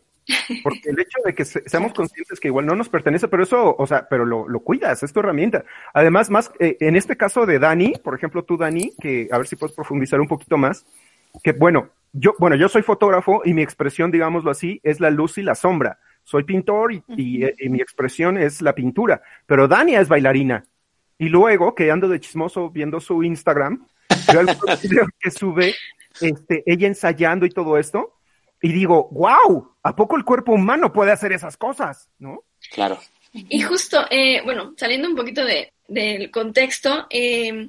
Porque el hecho de que seamos conscientes que igual no nos pertenece, pero eso, o sea, pero lo, lo cuidas, es tu herramienta. Además, más, eh, en este caso de Dani, por ejemplo, tú, Dani, que a ver si puedes profundizar un poquito más, que bueno, yo, bueno, yo soy fotógrafo y mi expresión, digámoslo así, es la luz y la sombra soy pintor y, mi expresión es la pintura, pero Dania es bailarina. Y luego, que ando de chismoso viendo su Instagram, veo que sube este, ella ensayando y todo esto, y digo, wow, ¿a poco el cuerpo humano puede hacer esas cosas? ¿No? Claro. Y justo, eh, bueno, saliendo un poquito de, del contexto, eh,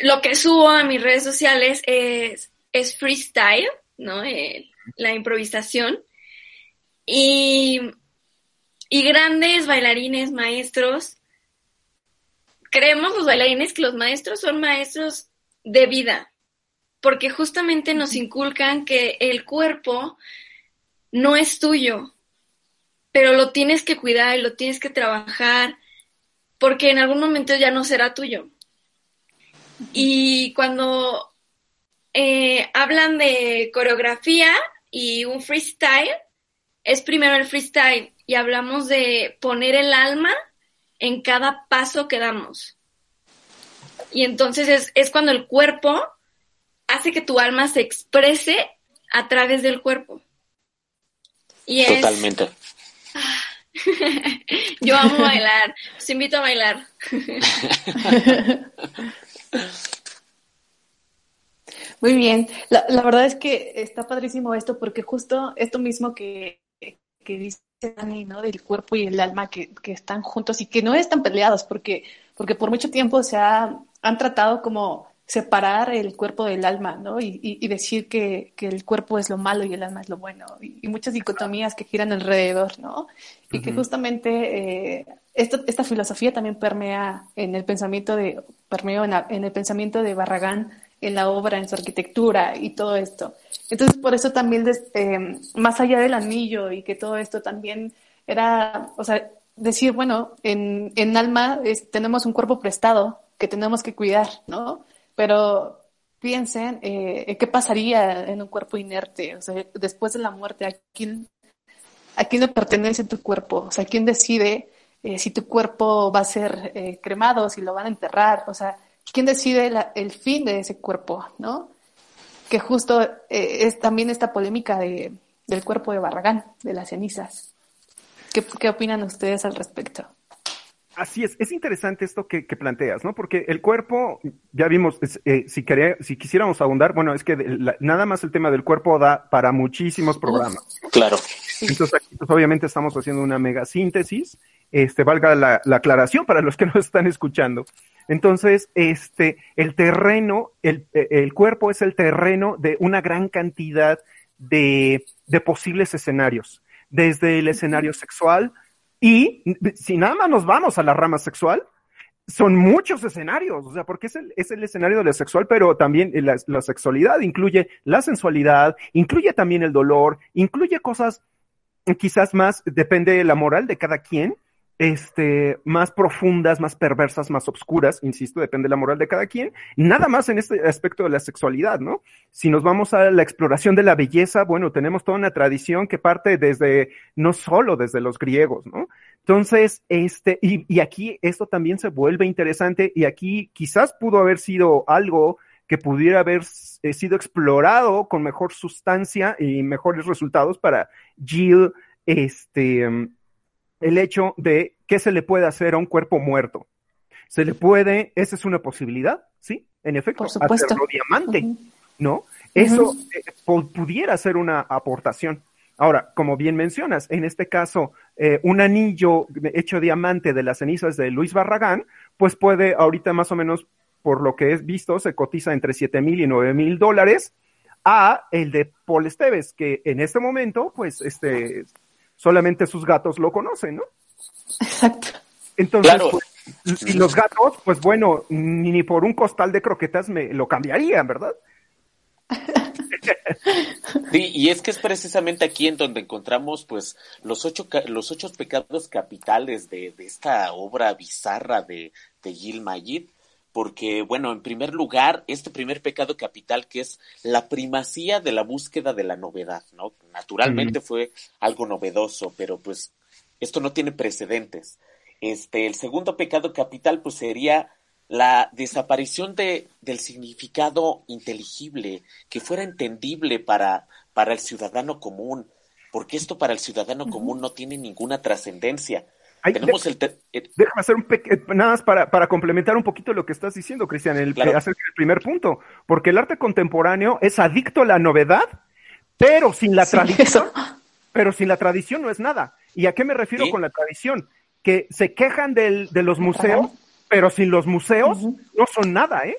lo que subo a mis redes sociales es, es freestyle, ¿no? Eh, la improvisación. Y, y grandes bailarines, maestros, creemos los bailarines que los maestros son maestros de vida, porque justamente nos inculcan que el cuerpo no es tuyo, pero lo tienes que cuidar y lo tienes que trabajar, porque en algún momento ya no será tuyo. Y cuando eh, hablan de coreografía y un freestyle, es primero el freestyle y hablamos de poner el alma en cada paso que damos. Y entonces es, cuando el cuerpo hace que tu alma se exprese a través del cuerpo. Y Totalmente. Yo amo bailar, os invito a bailar. Muy bien, la, la, verdad es que está padrísimo esto porque justo esto mismo que, que dice Dani, ¿no? Del cuerpo y el alma que, que, están juntos y que no están peleados, porque, porque por mucho tiempo se ha, han tratado como separar el cuerpo del alma, ¿no? Y, y, decir que, que, el cuerpo es lo malo y el alma es lo bueno, y, muchas dicotomías que giran alrededor, ¿no? Y que justamente eh, esta, esta filosofía también permea en el pensamiento de, permeó en, en el pensamiento de Barragán, en la obra, en su arquitectura y todo esto. Entonces, por eso también, eh, más allá del anillo y que todo esto también era, o sea, decir, bueno, en, en alma tenemos un cuerpo prestado que tenemos que cuidar, ¿no? Pero piensen, eh, ¿qué pasaría en un cuerpo inerte? O sea, después de la muerte, ¿a quién, a quién le pertenece tu cuerpo? O sea, ¿quién decide eh, si tu cuerpo va a ser eh, cremado, si lo van a enterrar? O sea, ¿quién decide el fin de ese cuerpo, no? Que justo eh, es también esta polémica de, del cuerpo de Barragán, de las cenizas. ¿Qué, qué opinan ustedes al respecto? Así es, es interesante esto que, que, planteas, ¿no? Porque el cuerpo, ya vimos, eh, si, si quisiéramos abundar, bueno, es que nada más el tema del cuerpo da para muchísimos programas. Claro. Entonces aquí, pues, obviamente estamos haciendo una mega síntesis, este, valga la, la aclaración para los que nos están escuchando. Entonces, este, el terreno, el, el cuerpo es el terreno de una gran cantidad de, de posibles escenarios, desde el escenario sexual y si nada más nos vamos a la rama sexual, son muchos escenarios, o sea, porque es el, es el escenario de lo sexual, pero también la, la, sexualidad incluye la sensualidad, incluye también el dolor, incluye cosas quizás más, depende de la moral de cada quien, este, más profundas, más perversas, más obscuras, insisto, depende de la moral de cada quien, nada más en este aspecto de la sexualidad, ¿no? Si nos vamos a la exploración de la belleza, bueno, tenemos toda una tradición que parte desde, no solo desde los griegos, ¿no? Entonces, este, y, y aquí esto también se vuelve interesante y aquí quizás pudo haber sido algo que pudiera haber eh, sido explorado con mejor sustancia y mejores resultados para Jill, este, el hecho de qué se le puede hacer a un cuerpo muerto. Se le puede, esa es una posibilidad, ¿sí? En efecto, hacerlo diamante, ¿no? Eso eh, pudiera ser una aportación. Ahora, como bien mencionas, en este caso, eh, un anillo hecho diamante de las cenizas de Luis Barragán, pues puede, ahorita más o menos, por lo que es visto, se cotiza entre 7 mil y 9 mil dólares, a el de Paul Esteves, que en este momento, pues, este, solamente sus gatos lo conocen, ¿no? Exacto. Entonces, pues, y los gatos, pues bueno, ni, por un costal de croquetas me lo cambiarían, ¿verdad? Sí, y es que es precisamente aquí en donde encontramos pues los ocho, los ocho pecados capitales de, de esta obra bizarra de, de Gil Mayid, porque, bueno, en primer lugar, este primer pecado capital que es la primacía de la búsqueda de la novedad, ¿no? Naturalmente fue algo novedoso, pero pues esto no tiene precedentes. Este, el segundo pecado capital, pues sería la desaparición de, del significado inteligible, que fuera entendible para, para el ciudadano común, porque esto para el ciudadano común no tiene ninguna trascendencia. Tenemos el Déjame hacer un eh, nada más para, para, complementar un poquito lo que estás diciendo, Cristian, el, acerca del primer punto, porque el arte contemporáneo es adicto a la novedad, pero sin la tradición, pero sin la tradición no es nada. ¿Y a qué me refiero con la tradición? Que se quejan del, de los museos, pero sin los museos no son nada, ¿eh?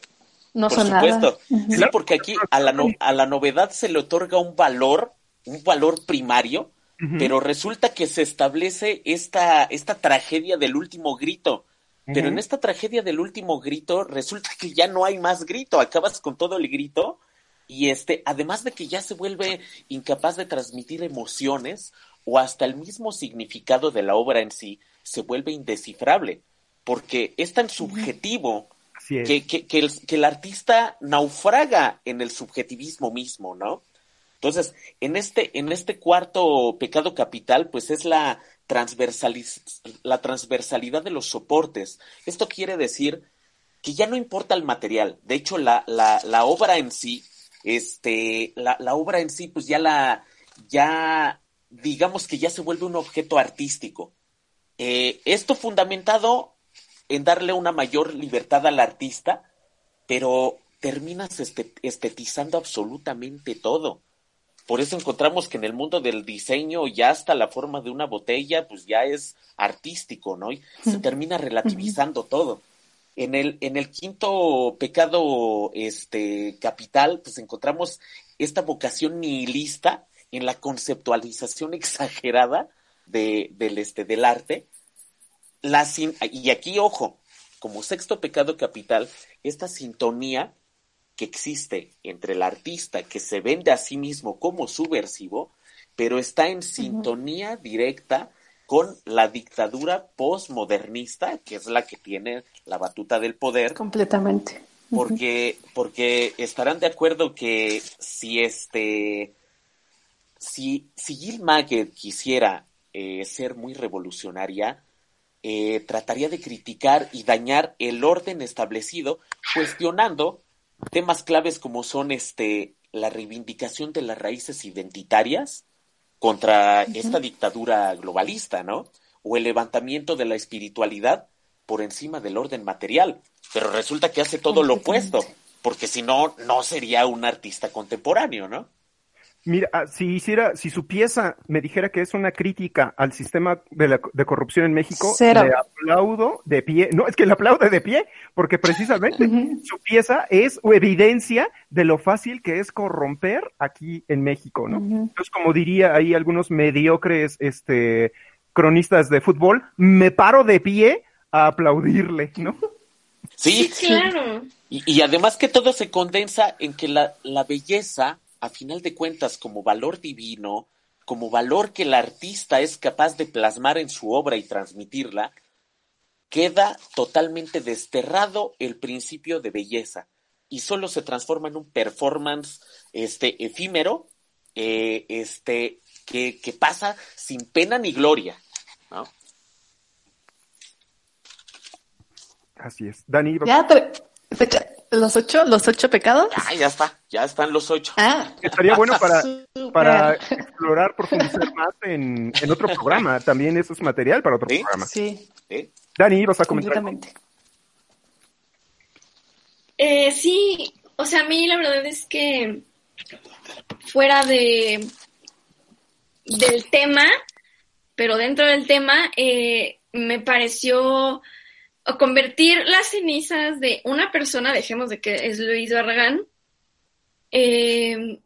No son supuesto. nada. Sí, porque aquí a la, a la novedad se le otorga un valor, un valor primario, pero resulta que se establece esta, esta tragedia del último grito. Pero en esta tragedia del último grito resulta que ya no hay más grito, acabas con todo el grito y este, además de que ya se vuelve incapaz de transmitir emociones o hasta el mismo significado de la obra en sí se vuelve indescifrable, porque es tan subjetivo Que, que, que, el, que el artista naufraga en el subjetivismo mismo, ¿no? Entonces, en este, en este cuarto pecado capital, pues es la, la transversalidad de los soportes. Esto quiere decir que ya no importa el material. De hecho, la, la, la obra en sí, este, la, la, obra en sí, pues ya la, ya, digamos que ya se vuelve un objeto artístico. Eh, esto fundamentado en darle una mayor libertad al artista, pero terminas este, estetizando absolutamente todo. Por eso encontramos que en el mundo del diseño ya hasta la forma de una botella, pues ya es artístico, ¿no? Y se termina relativizando todo. En el, en el quinto pecado este, capital, pues encontramos esta vocación nihilista en la conceptualización exagerada de, del, este, del arte. La y aquí, ojo, como sexto pecado capital, esta sintonía que existe entre el artista que se vende a sí mismo como subversivo, pero está en sintonía directa con la dictadura postmodernista, que es la que tiene la batuta del poder. Completamente. Porque, porque estarán de acuerdo que si este, si, si quisiera eh, ser muy revolucionaria, eh, trataría de criticar y dañar el orden establecido, cuestionando temas claves como son este la reivindicación de las raíces identitarias contra esta dictadura globalista, ¿no? O el levantamiento de la espiritualidad por encima del orden material. Pero resulta que hace todo lo opuesto, porque si no, no sería un artista contemporáneo, ¿no? Mira, ah, si hiciera, si su pieza me dijera que es una crítica al sistema de, la, de corrupción en México, le aplaudo de pie. No, es que le aplaude de pie, porque precisamente su pieza es evidencia de lo fácil que es corromper aquí en México, ¿no? Entonces, como diría ahí algunos mediocres, este, cronistas de fútbol, me paro de pie a aplaudirle, ¿no? Sí, claro. Y, además que todo se condensa en que la, la belleza, a final de cuentas, como valor divino, como valor que el artista es capaz de plasmar en su obra y transmitirla, queda totalmente desterrado el principio de belleza y solo se transforma en un performance este efímero eh, este que, que, pasa sin pena ni gloria ¿no? así es Dani ya los ocho los ocho pecados ya, ya está ya están los ocho. Ah. estaría bueno para, para explorar profundizar más en, en, otro programa. También eso es material para otro programa. Sí. ¿Sí? Dani, vas a comentar. Eh, sí, o sea, a mí la verdad es que fuera de del tema, pero dentro del tema, eh, me pareció convertir las cenizas de una persona, dejemos de que es Luis Barragán, eh,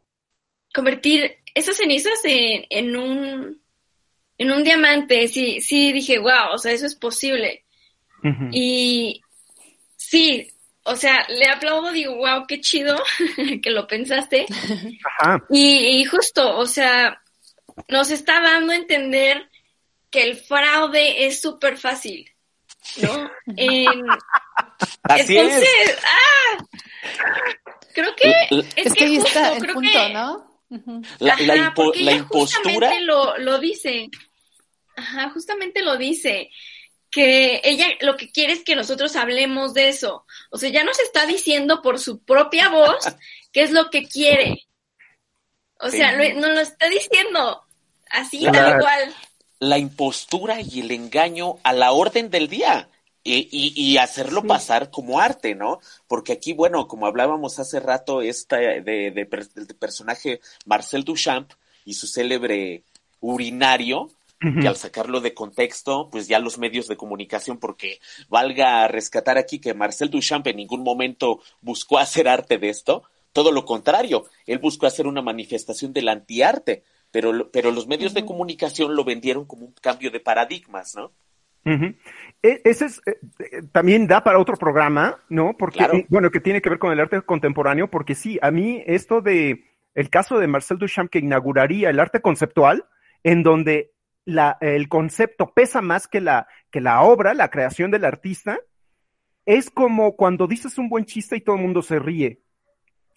convertir esas cenizas en, en, un en un diamante, sí, sí dije, wow, o sea, eso es posible. Y sí, o sea, le aplaudo, digo, wow, qué chido que lo pensaste. Y, justo, o sea, nos está dando a entender que el fraude es súper fácil, ¿no? entonces, ¡ah! Creo que es, que, ahí está el punto, ¿no? La, la, impostura. Lo, lo dice. Ajá, justamente lo dice que ella lo que quiere es que nosotros hablemos de eso. O sea, ya nos está diciendo por su propia voz qué es lo que quiere. O sea, nos lo está diciendo así, tal cual. La impostura y el engaño a la orden del día. Y, y, hacerlo pasar como arte, ¿no? Porque aquí, bueno, como hablábamos hace rato, esta de, de, personaje Marcel Duchamp y su célebre urinario, que al sacarlo de contexto, pues ya los medios de comunicación, porque valga rescatar aquí que Marcel Duchamp en ningún momento buscó hacer arte de esto, todo lo contrario, él buscó hacer una manifestación del antiarte, pero, pero los medios de comunicación lo vendieron como un cambio de paradigmas, ¿no? E, ese es, eh, eh, también da para otro programa, ¿no? Porque, bueno, que tiene que ver con el arte contemporáneo, porque sí, a mí esto de, el caso de Marcel Duchamp que inauguraría el arte conceptual, en donde la, el concepto pesa más que la, que la obra, la creación del artista, es como cuando dices un buen chiste y todo el mundo se ríe.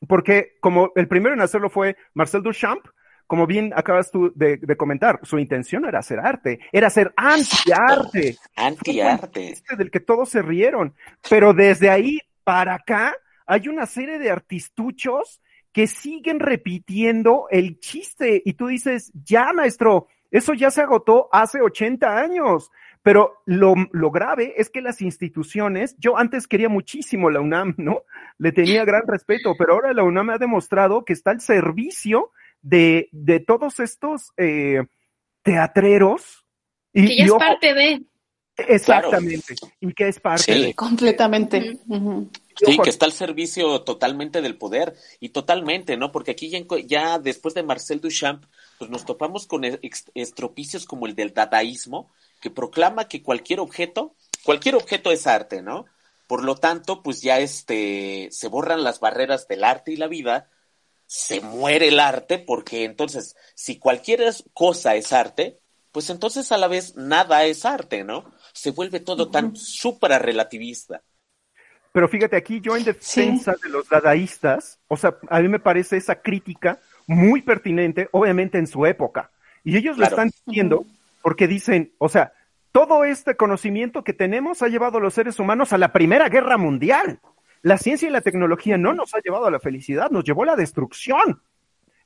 Porque como el primero en hacerlo fue Marcel Duchamp, como bien acabas tú de, comentar, su intención era hacer arte, era hacer anti-arte. Anti-arte. Del que todos se rieron. Pero desde ahí para acá hay una serie de artistuchos que siguen repitiendo el chiste. Y tú dices, ya maestro, eso ya se agotó hace 80 años. Pero lo, lo, grave es que las instituciones, yo antes quería muchísimo la UNAM, ¿no? Le tenía gran respeto, pero ahora la UNAM ha demostrado que está al servicio de, de todos estos eh, teatreros. Y, que ya es parte de. Exactamente, y que es parte de. Completamente. Sí, que está al servicio totalmente del poder y totalmente, ¿no? Porque aquí ya, ya después de Marcel Duchamp, pues nos topamos con estropicios como el del dadaísmo, que proclama que cualquier objeto, cualquier objeto es arte, ¿no? Por lo tanto, pues ya este, se borran las barreras del arte y la vida, se muere el arte, porque entonces, si cualquier cosa es arte, pues entonces a la vez nada es arte, ¿no? Se vuelve todo tan súper relativista. Pero fíjate, aquí yo en defensa de los dadaístas, o sea, a mí me parece esa crítica muy pertinente, obviamente en su época. Y ellos lo están diciendo porque dicen, o sea, todo este conocimiento que tenemos ha llevado a los seres humanos a la Primera Guerra Mundial. La ciencia y la tecnología no nos ha llevado a la felicidad, nos llevó a la destrucción.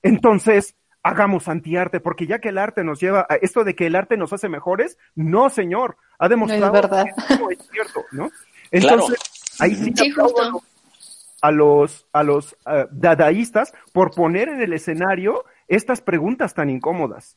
Entonces, hagamos antiarte, porque ya que el arte nos lleva a esto de que el arte nos hace mejores, no, señor, ha demostrado que no es cierto, ¿no? Entonces, ahí sí, sí a los, a los eh, dadaístas por poner en el escenario estas preguntas tan incómodas.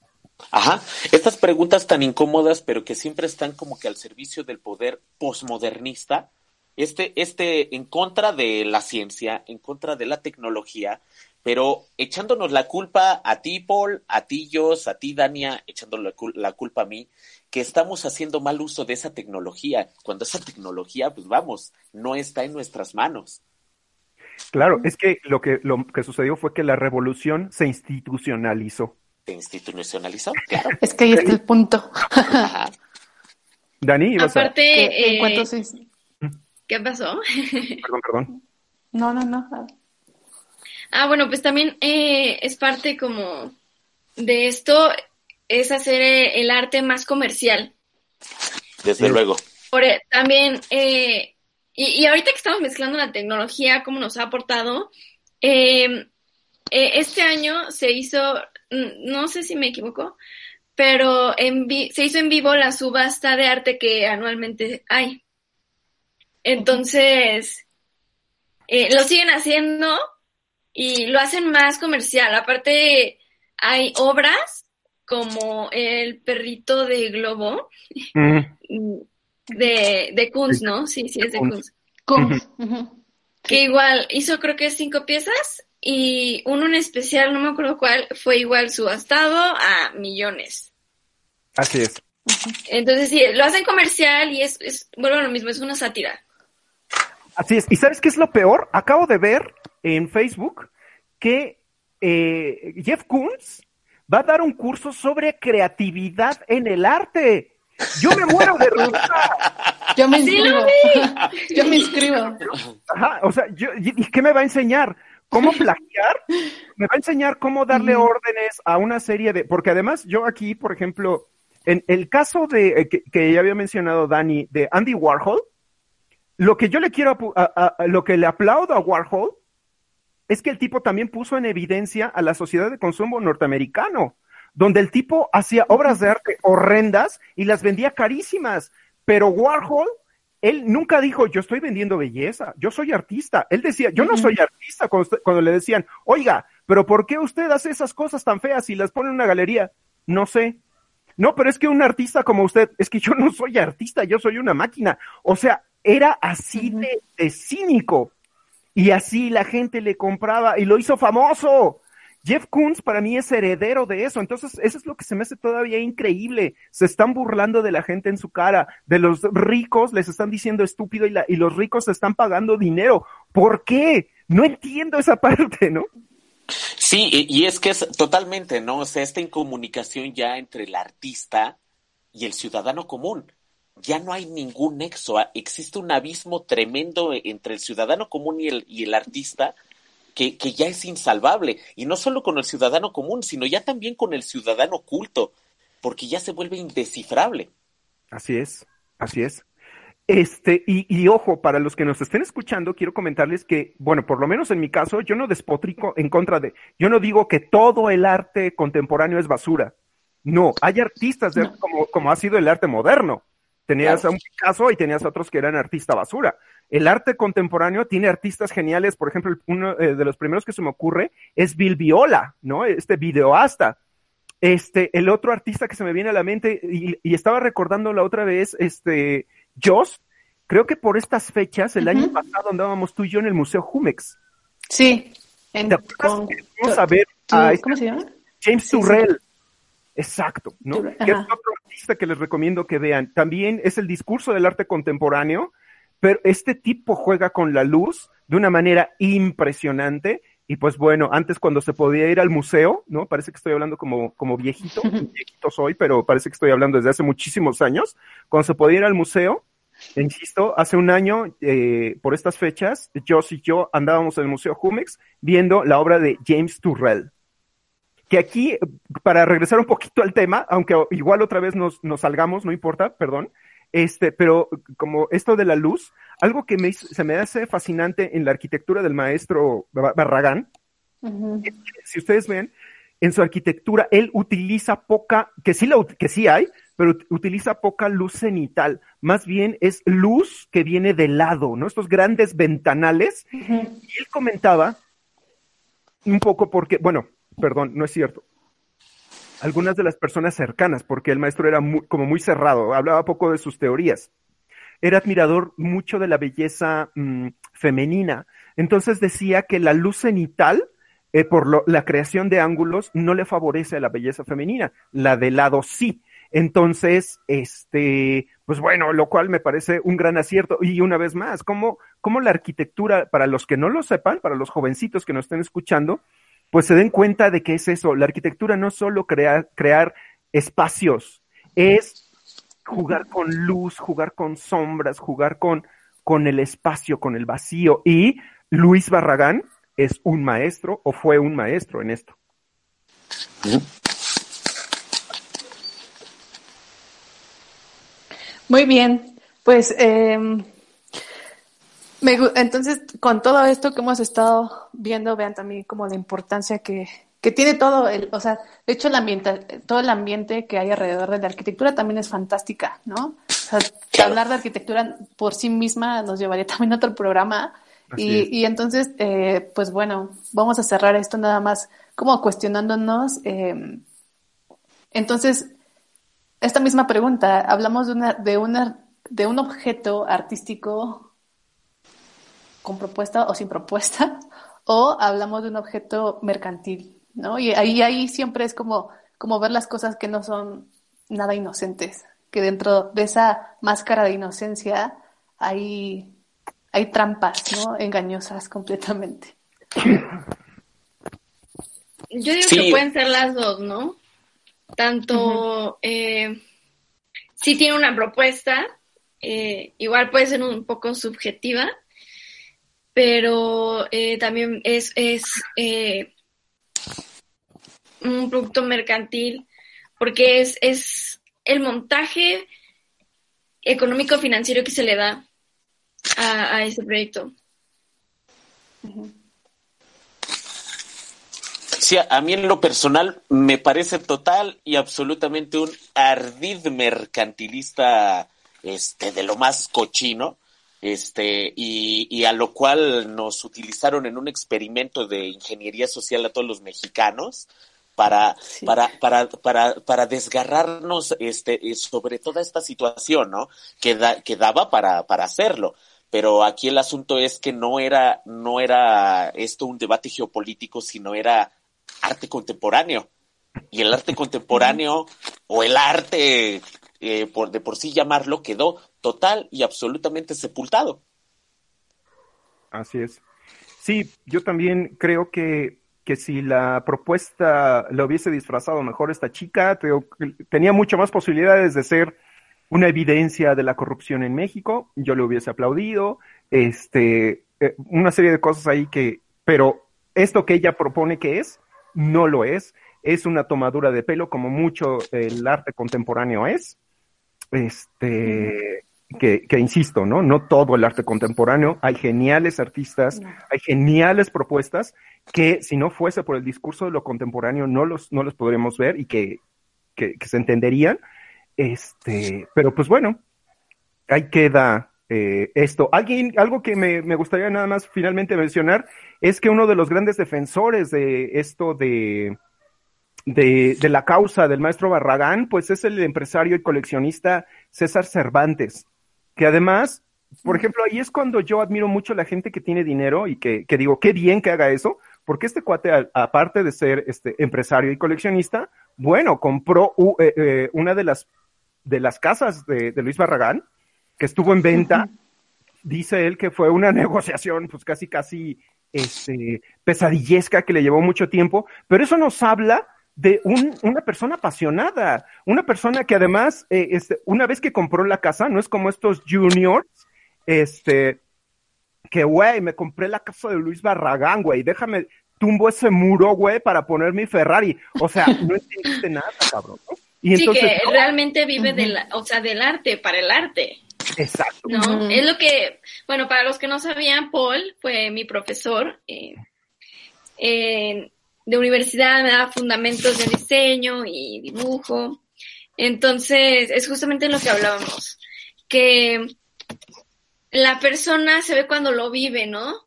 Ajá, estas preguntas tan incómodas, pero que siempre están como que al servicio del poder posmodernista, este, este, en contra de la ciencia, en contra de la tecnología, pero echándonos la culpa a ti, Paul, a ti, Jos, a ti, Dania, echándonos la, culpa a mí, que estamos haciendo mal uso de esa tecnología, cuando esa tecnología, pues vamos, no está en nuestras manos. Claro, es que lo que, lo que sucedió fue que la revolución se institucionalizó. ¿Se institucionalizó? Claro. Es que ahí está el punto. Dani, ibas Aparte, a... ¿Qué, eh, ¿Qué pasó? Perdón, perdón. No, no, no. Ah, bueno, pues también eh, es parte como de esto, es hacer eh, el arte más comercial. Desde luego. Por, e, también, eh, y, ahorita que estamos mezclando la tecnología, cómo nos ha aportado, este año se hizo, no sé si me equivoco, pero en se hizo en vivo la subasta de arte que anualmente hay. Entonces, lo siguen haciendo, y lo hacen más comercial. Aparte, hay obras como el perrito de Globo de, de Kunz, ¿no? Sí, sí, es de Kunz. Kunz. Que igual hizo creo que cinco piezas y uno en especial, no me acuerdo cuál, fue igual subastado a millones. Así es. Entonces sí, lo hacen comercial y es, es, bueno, lo mismo, es una sátira. Así es. ¿Y sabes qué es lo peor? Acabo de ver en Facebook que eh, Jeff Koons va a dar un curso sobre creatividad en el arte. Yo me muero de risa. Yo me inscribo. yo me inscribo. Ajá, o sea, ¿y qué me va a enseñar? ¿Cómo plagiar? Me va a enseñar cómo darle órdenes a una serie de... Porque además yo aquí, por ejemplo, en el caso de eh, que, ya había mencionado Dani, de Andy Warhol, lo que yo le quiero, lo que le aplaudo a Warhol es que el tipo también puso en evidencia a la sociedad de consumo norteamericano, donde el tipo hacía obras de arte horrendas y las vendía carísimas, pero Warhol, él nunca dijo, yo estoy vendiendo belleza, yo soy artista. Él decía, yo no soy artista cuando, le decían, oiga, pero ¿por qué usted hace esas cosas tan feas y las pone en una galería? No sé. No, pero es que un artista como usted, es que yo no soy artista, yo soy una máquina. O sea, era así de, cínico. Y así la gente le compraba y lo hizo famoso. Jeff Koons para mí es heredero de eso, entonces eso es lo que se me hace todavía increíble. Se están burlando de la gente en su cara, de los ricos les están diciendo estúpido y, y los ricos se están pagando dinero. ¿Por qué? No entiendo esa parte, ¿no? Sí, y es que es totalmente, ¿no? O sea, esta incomunicación ya entre el artista y el ciudadano común ya no hay ningún nexo, ah, existe un abismo tremendo entre el ciudadano común y el, y el artista que, que, ya es insalvable, y no solo con el ciudadano común, sino ya también con el ciudadano oculto, porque ya se vuelve indescifrable. Así es, así es. Este, y, y, ojo, para los que nos estén escuchando, quiero comentarles que, bueno, por lo menos en mi caso, yo no despotrico en contra de, yo no digo que todo el arte contemporáneo es basura. No, hay artistas de, como, como ha sido el arte moderno. Tenías a un Picasso y tenías a otros que eran artista basura. El arte contemporáneo tiene artistas geniales, por ejemplo, uno eh, de los primeros que se me ocurre es Bill Viola, ¿no? Este videoasta. Este, el otro artista que se me viene a la mente, y, estaba recordando la otra vez, este, Joss, creo que por estas fechas, el año pasado andábamos tú y yo en el Museo Jumex. Sí. En, Vamos a ver a ¿Cómo se llama? James Turrell. Exacto, ¿no? Que es otro artista que les recomiendo que vean. También es el discurso del arte contemporáneo, pero este tipo juega con la luz de una manera impresionante. Y pues bueno, antes cuando se podía ir al museo, ¿no? Parece que estoy hablando como, como viejito, viejito soy, pero parece que estoy hablando desde hace muchísimos años. Cuando se podía ir al museo, insisto, hace un año, eh, por estas fechas, yo y yo andábamos en el Museo Jumex viendo la obra de James Turrell que aquí, para regresar un poquito al tema, aunque igual otra vez nos, nos salgamos, no importa, perdón, este, pero como esto de la luz, algo que me, se me hace fascinante en la arquitectura del maestro Barragán, si ustedes ven, en su arquitectura, él utiliza poca, que sí, la, que sí hay, pero utiliza poca luz cenital. Más bien es luz que viene de lado, ¿no? Estos grandes ventanales. Y él comentaba un poco porque, bueno, perdón, no es cierto. Algunas de las personas cercanas, porque el maestro era como muy cerrado, hablaba poco de sus teorías. Era admirador mucho de la belleza mm, femenina. Entonces decía que la luz cenital eh, por lo, la creación de ángulos no le favorece a la belleza femenina, la de lado sí. Entonces, este, pues bueno, lo cual me parece un gran acierto. Y una vez más, ¿cómo, cómo la arquitectura, para los que no lo sepan, para los jovencitos que nos estén escuchando, pues se den cuenta de que es eso. La arquitectura no solo crea, crear espacios, es jugar con luz, jugar con sombras, jugar con, con el espacio, con el vacío. Y Luis Barragán es un maestro o fue un maestro en esto. Muy bien, pues em, entonces con todo esto que hemos estado viendo, vean también como la importancia que, tiene todo, el, o sea, de hecho el ambiente, todo el ambiente que hay alrededor de la arquitectura también es fantástica, ¿no? O sea, hablar de arquitectura por sí misma nos llevaría también a otro programa. Y, y, entonces, eh, pues bueno, vamos a cerrar esto nada más como cuestionándonos. Eh, entonces, esta misma pregunta, hablamos de, una, de, una, de un objeto artístico con propuesta o sin propuesta, o hablamos de un objeto mercantil, ¿no? Y ahí, ahí siempre es como, como ver las cosas que no son nada inocentes, que dentro de esa máscara de inocencia hay, hay trampas, ¿no? Engañosas completamente. Yo digo que pueden ser las dos, ¿no? tanto eh, si tiene una propuesta, eh, igual puede ser un poco subjetiva, pero eh, también es, es un producto mercantil porque es, es el montaje económico financiero que se le da a, ese proyecto. Sí, a mí en lo personal me parece total y absolutamente un ardid mercantilista este, de lo más cochino, este, y, y, a lo cual nos utilizaron en un experimento de ingeniería social a todos los mexicanos para, para, para, para, para desgarrarnos este, sobre toda esta situación, ¿no? Que, que daba para, para hacerlo pero aquí el asunto es que no era, no era esto un debate geopolítico, sino era arte contemporáneo. Y el arte contemporáneo o el arte, eh, por, de por sí llamarlo, quedó total y absolutamente sepultado. Así es. Sí, yo también creo que, que si la propuesta lo hubiese disfrazado mejor esta chica, tenía mucho más posibilidades de ser una evidencia de la corrupción en México, yo le hubiese aplaudido, este, eh, una serie de cosas ahí que, pero esto que ella propone que es, no lo es, es una tomadura de pelo como mucho el arte contemporáneo es. Este, que, que, insisto, ¿no? No todo el arte contemporáneo, hay geniales artistas, hay geniales propuestas que si no fuese por el discurso de lo contemporáneo no los, no los podríamos ver y que, que, se entenderían. Este, pero pues bueno, ahí queda eh, esto. Alguien, algo que me, me, gustaría nada más finalmente mencionar es que uno de los grandes defensores de esto de, de, de, la causa del maestro Barragán, pues es el empresario y coleccionista César Cervantes, que además, por ejemplo, ahí es cuando yo admiro mucho a la gente que tiene dinero y que, que digo, qué bien que haga eso, porque este cuate, aparte de ser este empresario y coleccionista, bueno, compró eh, eh, una de las, de las casas de, de Luis Barragán, que estuvo en venta, dice él que fue una negociación, pues casi, casi, este, pesadillesca que le llevó mucho tiempo, pero eso nos habla de un, una persona apasionada, una persona que además, eh, este, una vez que compró la casa, no es como estos juniors, este, que, güey, me compré la casa de Luis Barragán, güey, déjame, tumbo ese muro, güey, para poner mi Ferrari. O sea, no entiende nada, cabrón. Y sí, que realmente vive del, o sea, del arte, para el arte. Exacto. ¿No? Es lo que, bueno, para los que no sabían, Paul fue mi profesor eh, de universidad, me daba fundamentos de diseño y dibujo. Entonces, es justamente lo que hablábamos, que la persona se ve cuando lo vive, ¿no?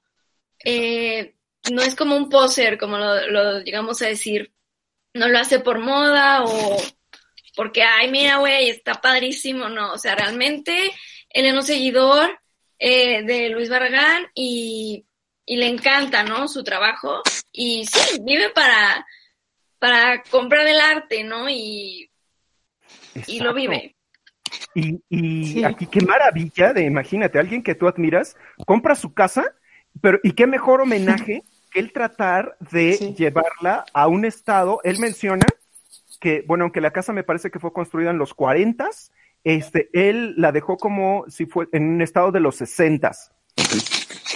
Eh, no es como un poser, como lo, llegamos a decir. No lo hace por moda o porque, ay, mira, güey, está padrísimo, no, o sea, realmente él es un seguidor eh, de Luis Barragán y y le encanta, ¿no? Su trabajo y sí, vive para, para comprar el arte, ¿no? Y, y lo vive. Y, y aquí qué maravilla de, imagínate, alguien que tú admiras, compra su casa, pero y qué mejor homenaje que el tratar de llevarla a un estado, él menciona que, bueno, aunque la casa me parece que fue construida en los 40, este, él la dejó como si fue en un estado de los 60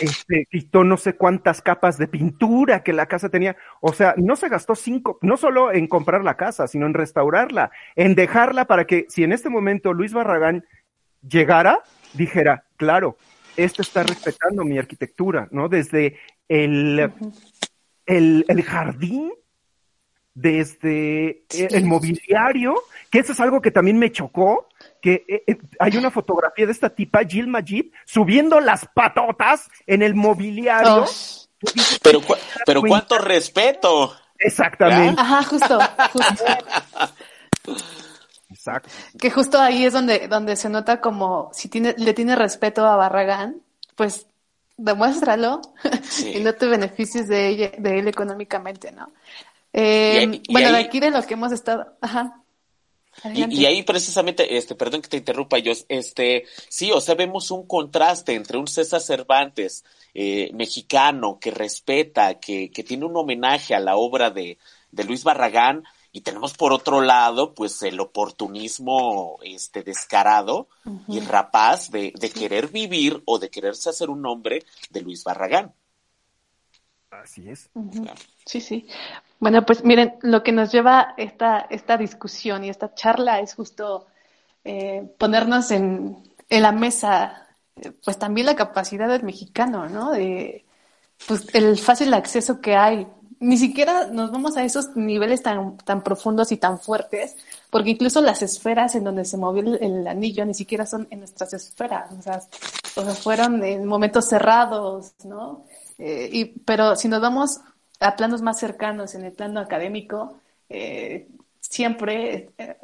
este, quitó no sé cuántas capas de pintura que la casa tenía. O sea, no se gastó cinco, no solo en comprar la casa, sino en restaurarla, en dejarla para que si en este momento Luis Barragán llegara, dijera, claro, este está respetando mi arquitectura, ¿no? Desde el, el, el jardín, desde el mobiliario, que eso es algo que también me chocó, que eh, eh, hay una fotografía de esta tipa, Jill Majid, subiendo las patotas en el mobiliario. Oh. Pero, pero cuánto respeto. Exactamente. Ajá, justo, justo. Exacto. Que justo ahí es donde, donde se nota como si tiene, le tiene respeto a Barragán, pues demuéstralo y no te beneficies de, ella, de él económicamente, ¿no? Eh, bueno, de aquí de lo que hemos estado, ajá. Y, ahí precisamente, este, perdón que te interrumpa, yo, este, sí, o sea, vemos un contraste entre un César Cervantes eh, mexicano que respeta, que, que tiene un homenaje a la obra de, de Luis Barragán, y tenemos por otro lado, pues el oportunismo este descarado y rapaz de, de querer vivir o de quererse hacer un nombre de Luis Barragán. Así es. Sí, sí. Bueno, pues miren, lo que nos lleva esta, esta discusión y esta charla es justo eh, ponernos en, en, la mesa, eh, pues también la capacidad del mexicano, ¿no? De, pues el fácil acceso que hay. Ni siquiera nos vamos a esos niveles tan, tan profundos y tan fuertes, porque incluso las esferas en donde se movió el, anillo ni siquiera son en nuestras esferas, o sea, o sea fueron en momentos cerrados, ¿no? Eh, y, pero si nos vamos a planos más cercanos, en el plano académico, eh, siempre, eh,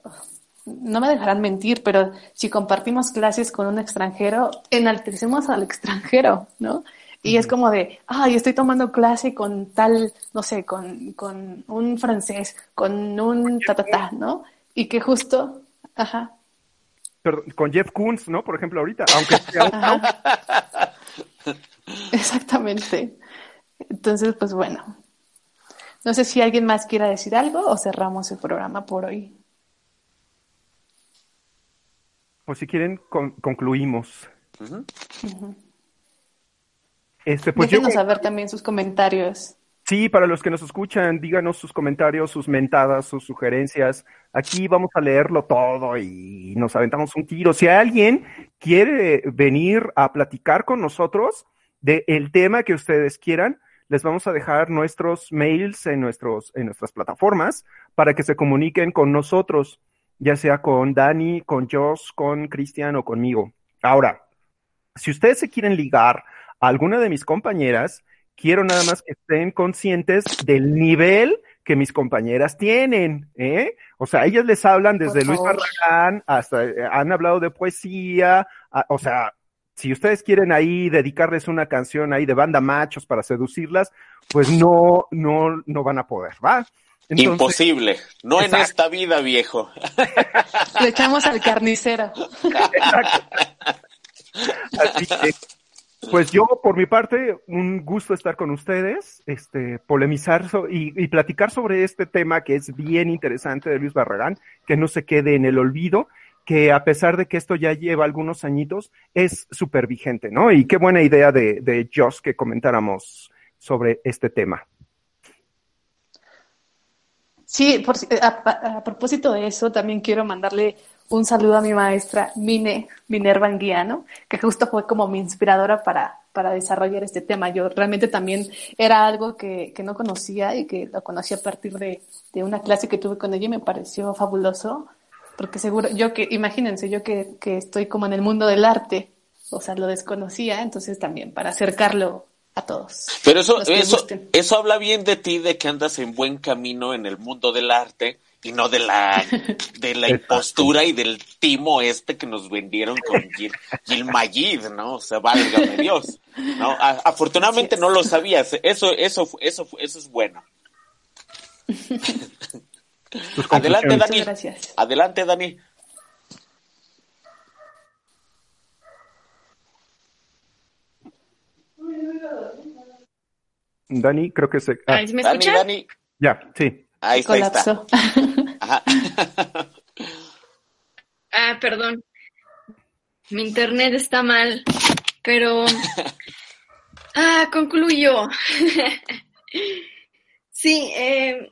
no me dejarán mentir, pero si compartimos clases con un extranjero, enaltecemos al extranjero, ¿no? Y es como de, ay, estoy tomando clase con tal, no sé, con, con un francés, con un ta, ta, ta, ¿no? Y que justo, ajá. con Jeff Koons, ¿no? Por ejemplo, ahorita, aunque sea Exactamente. Entonces, pues bueno, no sé si alguien más quiera decir algo o cerramos el programa por hoy. Pues si quieren, concluimos. Este, pues Déjenos saber también sus comentarios. Sí, para los que nos escuchan, díganos sus comentarios, sus mentadas, sus sugerencias. Aquí vamos a leerlo todo y nos aventamos un tiro. Si alguien quiere venir a platicar con nosotros del tema que ustedes quieran, les vamos a dejar nuestros mails en, nuestros, en nuestras plataformas para que se comuniquen con nosotros, ya sea con Dani, con Josh, con Cristian o conmigo. Ahora, si ustedes se quieren ligar a alguna de mis compañeras, quiero nada más que estén conscientes del nivel que mis compañeras tienen, ¿eh? O sea, ellas les hablan desde Luis Barragán hasta, eh, han hablado de poesía, o sea, si ustedes quieren ahí dedicarles una canción ahí de banda machos para seducirlas, pues no, no, no van a poder, ¿va? Imposible, no en esta vida, viejo. Le echamos al carnicero. Así que, pues yo, por mi parte, un gusto estar con ustedes, este, polemizar y, y, platicar sobre este tema que es bien interesante de Luis Barragán, que no se quede en el olvido que a pesar de que esto ya lleva algunos añitos, es súper vigente, ¿no? Y qué buena idea de, de Josh que comentáramos sobre este tema. Sí, por, a, propósito de eso, también quiero mandarle un saludo a mi maestra Mine, Minerva Anguiano, que justo fue como mi inspiradora para, para desarrollar este tema. Yo realmente también era algo que, que no conocía y que lo conocí a partir de, de, una clase que tuve con ella y me pareció fabuloso porque seguro, yo que, imagínense, yo que, que estoy como en el mundo del arte, o sea, lo desconocía, entonces también para acercarlo a todos. Pero eso, eso, eso habla bien de ti, de que andas en buen camino en el mundo del arte y no de la de la impostura y del timo este que nos vendieron con Gil, Gil Mayid, ¿no? O sea, válgame Dios. ¿no? afortunadamente no lo sabías. Eso, eso, eso, eso es bueno. Adelante, Dani. Adelante, Dani. Dani, creo que se. Ah. ¿Me Dani, Dani. Ya, sí. Ahí está, ahí está. ah, perdón. Mi internet está mal, pero... Ah, concluyo. sí, eh,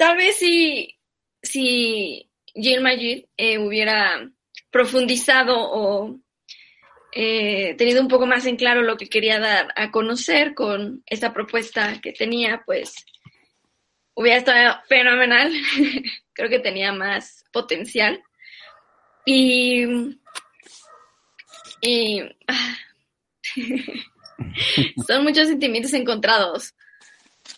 tal vez si, si Jill Majid eh, hubiera profundizado o eh, tenido un poco más en claro lo que quería dar a conocer con esa propuesta que tenía, pues hubiera estado fenomenal. Creo que tenía más potencial. Y, ah, son muchos sentimientos encontrados.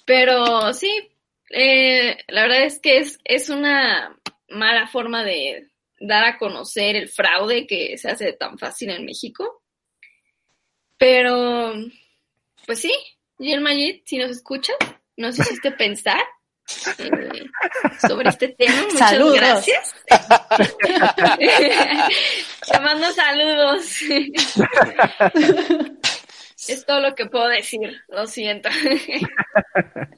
Pero sí, eh, la verdad es que es, es una mala forma de dar a conocer el fraude que se hace tan fácil en México. Pero, pues sí, Jill Majid, si nos escuchas, nos hiciste pensar eh, sobre este tema. Muchas saludos. gracias. Te mando saludos. es todo lo que puedo decir, lo siento.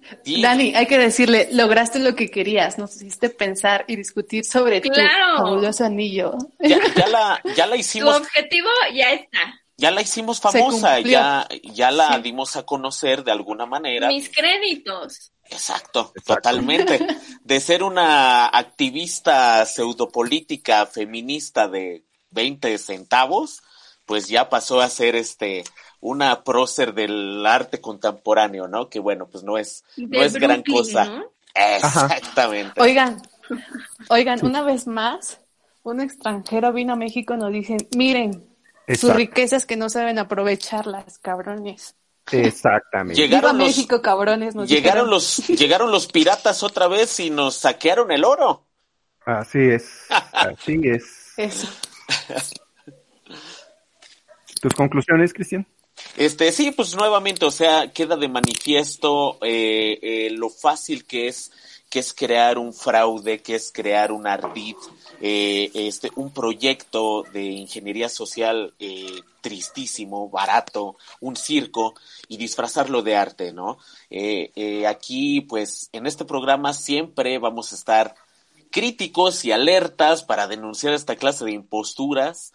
Dani, hay que decirle, lograste lo que querías, nos hiciste pensar y discutir sobre claro. tu fabuloso anillo. Ya, la, ya la hicimos. Tu objetivo ya está. Ya la hicimos famosa, ya, ya la dimos a conocer de alguna manera. Mis créditos. Exacto, totalmente. De ser una activista pseudopolítica feminista de 20 centavos, pues ya pasó a ser este una prócer del arte contemporáneo, ¿no? Que bueno, pues no es, no es gran cosa. Exactamente. Oigan, oigan, una vez más, un extranjero vino a México y nos dicen, miren, sus riquezas que no saben aprovecharlas, cabrones. Exactamente. Llegaron los, México, cabrones. llegaron los, llegaron los piratas otra vez y nos saquearon el oro. Así es, así es. Eso. ¿Tus conclusiones, Cristian? Este, sí, pues nuevamente, o sea, queda de manifiesto eh, eh, lo fácil que es que es crear un fraude, que es crear un ardid, eh, este, un proyecto de ingeniería social eh, tristísimo, barato, un circo y disfrazarlo de arte, ¿no? Eh, eh, aquí, pues, en este programa siempre vamos a estar críticos y alertas para denunciar esta clase de imposturas.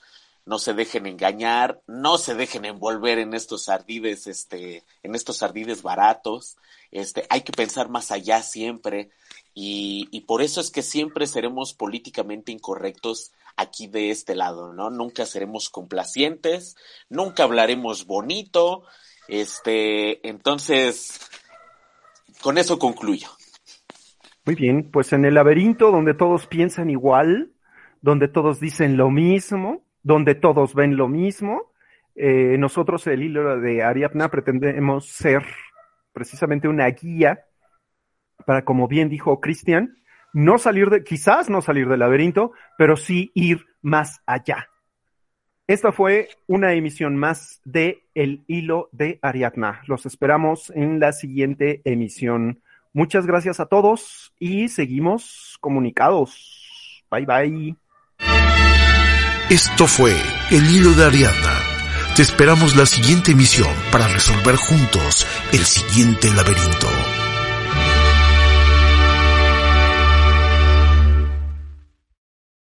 No se dejen engañar, no se dejen envolver en estos ardides, este, en estos ardides baratos. Este, hay que pensar más allá siempre. Y, y, por eso es que siempre seremos políticamente incorrectos aquí de este lado, ¿no? Nunca seremos complacientes, nunca hablaremos bonito, este, entonces, con eso concluyo. Muy bien, pues en el laberinto donde todos piensan igual, donde todos dicen lo mismo, donde todos ven lo mismo, eh, nosotros el hilo de Ariadna pretendemos ser precisamente una guía para, como bien dijo Cristian, no salir de, quizás no salir del laberinto, pero sí ir más allá. Esta fue una emisión más de El Hilo de Ariadna. Los esperamos en la siguiente emisión. Muchas gracias a todos y seguimos comunicados. Bye bye. Esto fue El Hilo de Ariadna. Te esperamos la siguiente emisión para resolver juntos el siguiente laberinto.